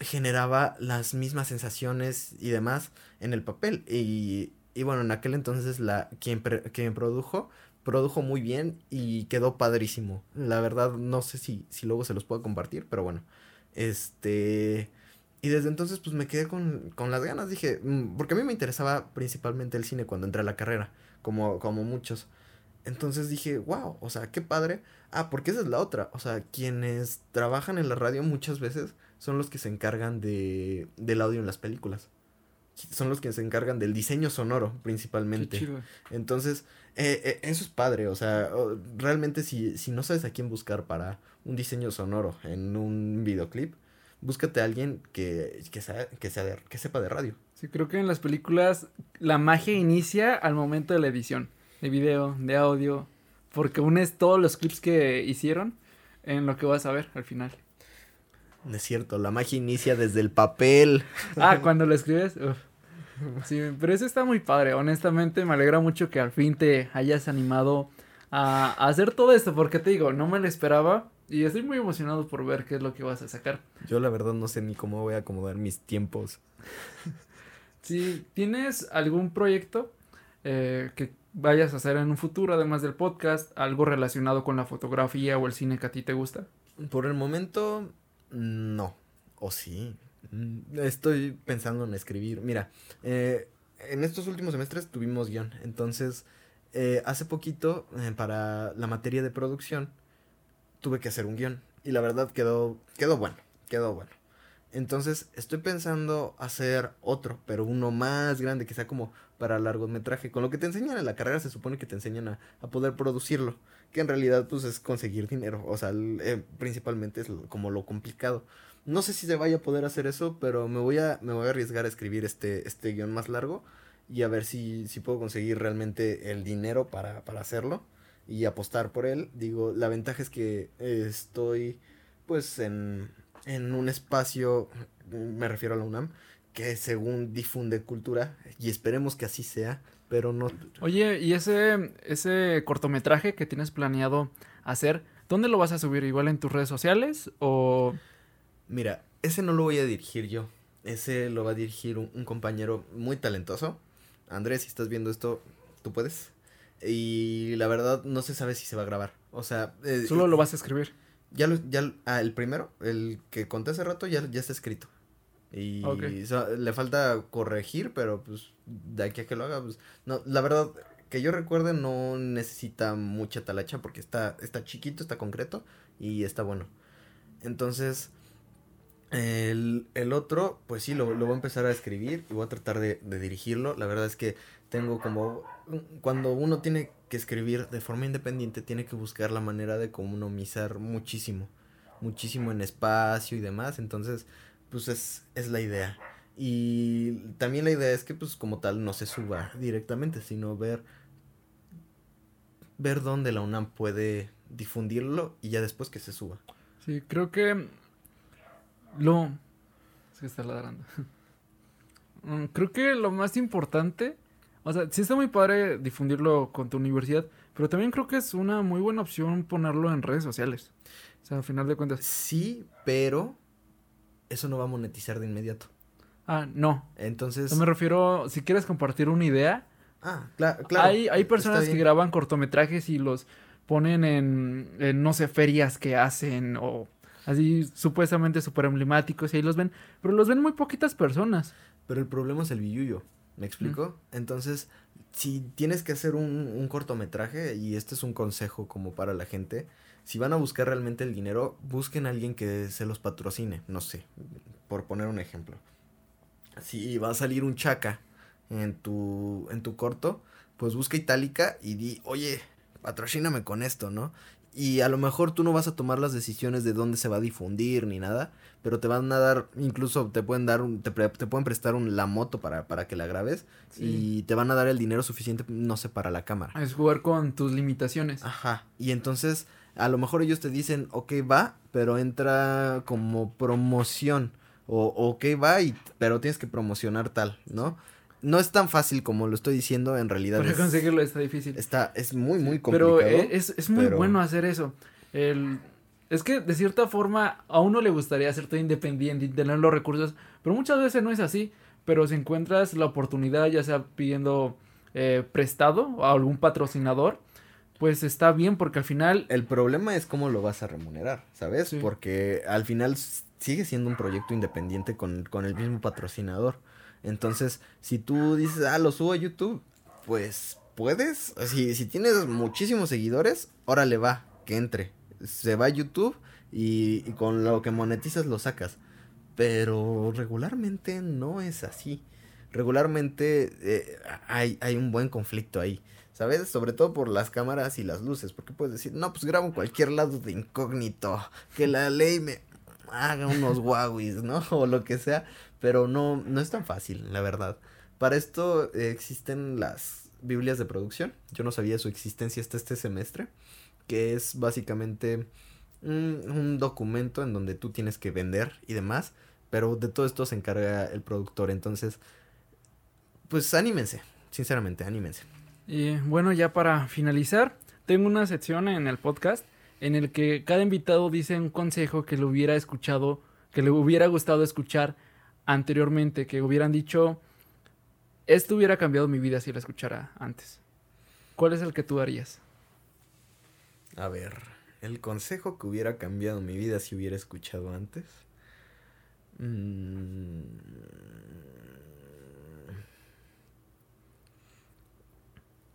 generaba las mismas sensaciones y demás en el papel. Y, y bueno, en aquel entonces la quien, quien produjo, produjo muy bien y quedó padrísimo. La verdad no sé si, si luego se los puedo compartir, pero bueno. Este... Y desde entonces pues me quedé con, con las ganas, dije, mm, porque a mí me interesaba principalmente el cine cuando entré a la carrera, como, como muchos. Entonces dije, wow, o sea, qué padre. Ah, porque esa es la otra. O sea, quienes trabajan en la radio muchas veces son los que se encargan de, del audio en las películas. Son los que se encargan del diseño sonoro, principalmente. Entonces, eh, eh, eso es padre. O sea, realmente si, si no sabes a quién buscar para un diseño sonoro en un videoclip, búscate a alguien que, que, sea, que, sea que sepa de radio. Sí, creo que en las películas la magia inicia al momento de la edición, de video, de audio, porque unes todos los clips que hicieron en lo que vas a ver al final. No es cierto, la magia inicia desde el papel. Ah, cuando lo escribes. Sí, pero eso está muy padre. Honestamente, me alegra mucho que al fin te hayas animado a, hacer todo esto, porque te digo, no me lo esperaba y estoy muy emocionado por ver qué es lo que vas a sacar. Yo la verdad no sé ni cómo voy a acomodar mis tiempos. Si tienes algún proyecto eh, que vayas a hacer en un futuro, además del podcast, algo relacionado con la fotografía o el cine que a ti te gusta. Por el momento, no. ¿O sí? Mm, estoy pensando en escribir. Mira, eh, en estos últimos semestres tuvimos guion. Entonces, eh, hace poquito, eh, para la materia de producción, tuve que hacer un guion. Y la verdad quedó, quedó bueno. Quedó bueno. Entonces, estoy pensando hacer otro, pero uno más grande, que sea como para largometraje. Con lo que te enseñan en la carrera, se supone que te enseñan a, a poder producirlo que en realidad pues es conseguir dinero, o sea, eh, principalmente es como lo complicado. No sé si se vaya a poder hacer eso, pero me voy a, me voy a arriesgar a escribir este, este guion más largo y a ver si, si puedo conseguir realmente el dinero para, para hacerlo y apostar por él. Digo, la ventaja es que estoy pues en, en un espacio, me refiero a la UNAM, que según difunde cultura y esperemos que así sea pero no. Oye, ¿y ese, ese cortometraje que tienes planeado hacer, dónde lo vas a subir? ¿Igual en tus redes sociales o...? Mira, ese no lo voy a dirigir yo. Ese lo va a dirigir un, compañero muy talentoso. Andrés, si estás viendo esto, tú puedes. Y la verdad, no se sabe si se va a grabar. O sea... Eh, Solo lo vas a escribir. Ya, lo, ya ah, el primero, el que conté hace rato, ya, ya está escrito. Y le falta corregir, pero pues de aquí a que lo haga, pues no, la verdad que yo recuerde no necesita mucha talacha porque está, está chiquito, está concreto y está bueno. Entonces, el, el otro, pues sí, lo, lo, voy a empezar a escribir y voy a tratar de, dirigirlo. La verdad es que tengo como, cuando uno tiene que escribir de forma independiente, tiene que buscar la manera de economizar muchísimo, muchísimo en espacio y demás. Entonces, pues es, es la idea. Y también la idea es que pues como tal no se suba directamente, sino ver ver dónde la UNAM puede difundirlo y ya después que se suba. Sí, creo que lo es que está ladrando. Mm, creo que lo más importante, o sea, sí está muy padre difundirlo con tu universidad, pero también creo que es una muy buena opción ponerlo en redes sociales. O sea, a final de cuentas. Sí, pero eso no va a monetizar de inmediato. Ah, no. Entonces. No me refiero, si quieres compartir una idea. Ah, claro. Hay, hay personas que graban cortometrajes y los ponen en, no sé, ferias que hacen o así supuestamente súper emblemáticos y ahí los ven, pero los ven muy poquitas personas. Pero el problema es el billuyo, ¿me explico? Entonces, si tienes que hacer un, un cortometraje, y este es un consejo como para la gente, si van a buscar realmente el dinero, busquen a alguien que se los patrocine, no sé, por poner un ejemplo. Si va a salir un chaca en tu, en tu corto, pues busca Itálica y di, oye, patrocíname con esto, ¿no? Y a lo mejor tú no vas a tomar las decisiones de dónde se va a difundir ni nada, pero te van a dar, incluso te pueden dar, un, te, pueden prestar un, la moto para, para que la grabes y te van a dar el dinero suficiente, no sé, para la cámara. Es jugar con tus limitaciones. Ajá, y entonces a lo mejor ellos te dicen, ok, va, pero entra como promoción. O, ok, va, y, pero tienes que promocionar tal, ¿no? No es tan fácil como lo estoy diciendo, en realidad. Para conseguirlo está difícil. Está, es muy, muy complicado. Pero es, es muy bueno hacer eso. El, es que de cierta forma a uno le gustaría ser todo independiente y tener los recursos, pero muchas veces no es así. Pero si encuentras la oportunidad, ya sea pidiendo eh, prestado a algún patrocinador, pues está bien porque al final... El problema es cómo lo vas a remunerar, ¿sabes? Porque al final sigue siendo un proyecto independiente con, con el mismo patrocinador. Entonces, si tú dices, ah, lo subo a YouTube, pues puedes. Si, si tienes muchísimos seguidores, órale va, que entre. Se va a YouTube y, con lo que monetizas lo sacas. Pero regularmente no es así. Regularmente eh, hay, hay un buen conflicto ahí. ¿sabes? Sobre todo por las cámaras y las luces, porque puedes decir, no, pues grabo en cualquier lado de incógnito, que la ley me haga unos guauis, ¿no? O lo que sea, pero no, no es tan fácil, la verdad. Para esto existen las Biblias de producción, yo no sabía su existencia hasta este semestre, que es básicamente un, un documento en donde tú tienes que vender y demás, pero de todo esto se encarga el productor, entonces, pues anímense, sinceramente, anímense. Y bueno, ya para finalizar, tengo una sección en el podcast en el que cada invitado dice un consejo que le hubiera escuchado, que le hubiera gustado escuchar anteriormente, que hubieran dicho, esto hubiera cambiado mi vida si la escuchara antes. ¿Cuál es el que tú darías? A ver, el consejo que hubiera cambiado mi vida si hubiera escuchado antes. Mmm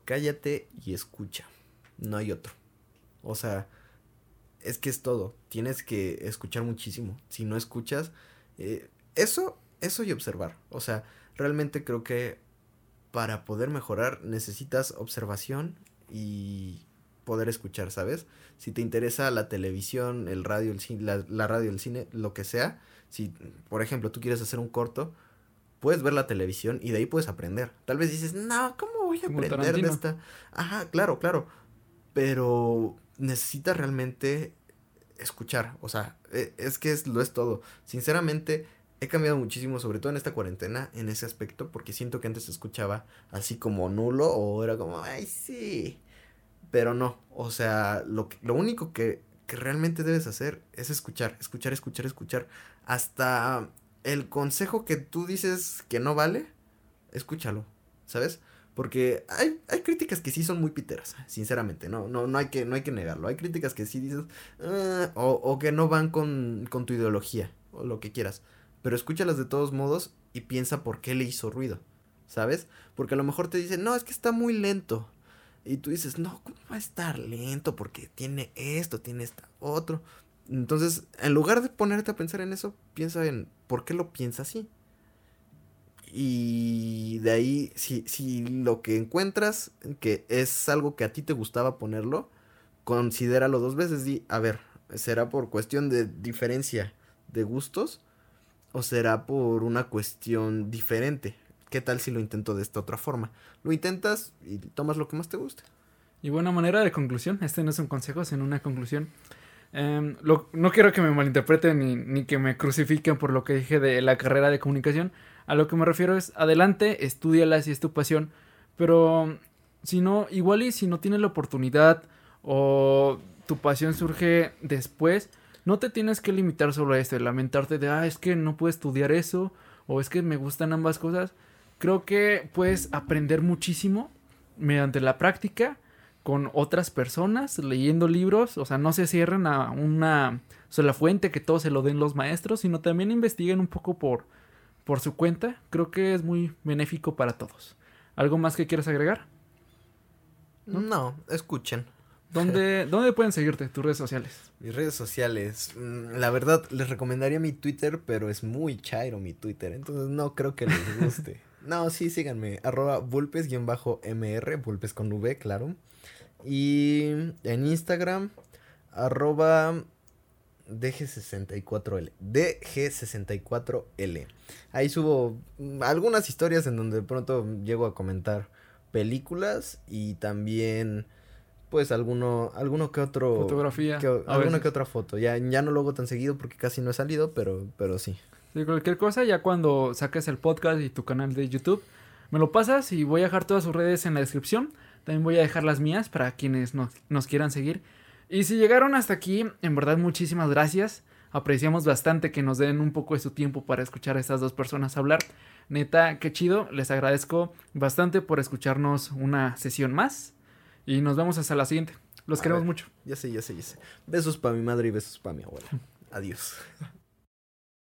cállate y escucha. No hay otro. O sea, es que es todo. Tienes que escuchar muchísimo. Si no escuchas, eh, eso, eso y observar. O sea, realmente creo que para poder mejorar necesitas observación y poder escuchar, ¿sabes? Si te interesa la televisión, el radio, el cine, la, la radio, el cine, lo que sea, si por ejemplo tú quieres hacer un corto, puedes ver la televisión y de ahí puedes aprender. Tal vez dices, no, ¿cómo voy a aprender de esta? Ajá, claro, claro. Pero necesitas realmente escuchar. O sea, e, es que es, lo es todo. Sinceramente, he cambiado muchísimo, sobre todo en esta cuarentena, en ese aspecto, porque siento que antes se escuchaba así como nulo o era como, ay, sí. Pero no, o sea, lo, lo único que, que realmente debes hacer es escuchar, escuchar, escuchar, escuchar. Hasta el consejo que tú dices que no vale, escúchalo, ¿sabes? Porque hay, hay críticas que sí son muy piteras, sinceramente, no, no, no, hay, que, no hay que negarlo. Hay críticas que sí dices, "Ah", o, o que no van con, con tu ideología, o lo que quieras. Pero escúchalas de todos modos y piensa por qué le hizo ruido, ¿sabes? Porque a lo mejor te dicen, no, es que está muy lento. Y tú dices, no, ¿cómo va a estar lento? Porque tiene esto, tiene esto otro. Entonces, en lugar de ponerte a pensar en eso, piensa en por qué lo piensa así. Y de ahí, si, si lo que encuentras que es algo que a ti te gustaba ponerlo, considéralo dos veces. Di, a ver, ¿será por cuestión de diferencia de gustos? ¿O será por una cuestión diferente? ¿Qué tal si lo intento de esta otra forma? Lo intentas y tomas lo que más te guste. Y buena manera de conclusión. Este no es un consejo, sino una conclusión. Em, no quiero que me malinterpreten ni, ni que me crucifiquen por lo que dije de la carrera de comunicación. A lo que me refiero es, adelante, estudiala si es tu pasión. Pero si no, igual y si no tienes la oportunidad o tu pasión surge después, no te tienes que limitar solo a esto, lamentarte de, ah, es que no puedo estudiar eso o es que me gustan ambas cosas. Creo que puedes aprender muchísimo mediante la práctica con otras personas, leyendo libros, o sea, no se cierren a una sola fuente que todo se lo den los maestros, sino también investiguen un poco por, por su cuenta. Creo que es muy benéfico para todos. ¿Algo más que quieras agregar? No, escuchen. ¿Dónde, ¿Dónde pueden seguirte? Tus redes sociales. Mis redes sociales. mm, La verdad, les recomendaría mi Twitter, pero es muy chairo mi Twitter. Entonces no creo que les guste. no, sí, síganme. Arroba vulpes-mr. Vulpes con V, claro. Y en Instagram, arroba DG64L. DG64L. Ahí subo mm, algunas historias en donde de pronto llego a comentar películas y también pues alguno alguno que otro Fotografía. que- alguna que otra foto. Ya ya no lo hago tan seguido porque casi no he salido, pero pero sí. Sí, cualquier cosa, ya cuando saques el podcast y tu canal de YouTube, me lo pasas y voy a dejar todas sus redes en la descripción. También voy a dejar las mías para quienes nos, nos quieran seguir. Y si llegaron hasta aquí, en verdad muchísimas gracias. Apreciamos bastante que nos den un poco de su tiempo para escuchar a estas dos personas hablar. Neta, qué chido. Les agradezco bastante por escucharnos una sesión más. Y nos vemos hasta la siguiente. Los A queremos ver. mucho. Ya sé, ya sé, ya sé. Besos para mi madre y besos para mi abuela. Adiós.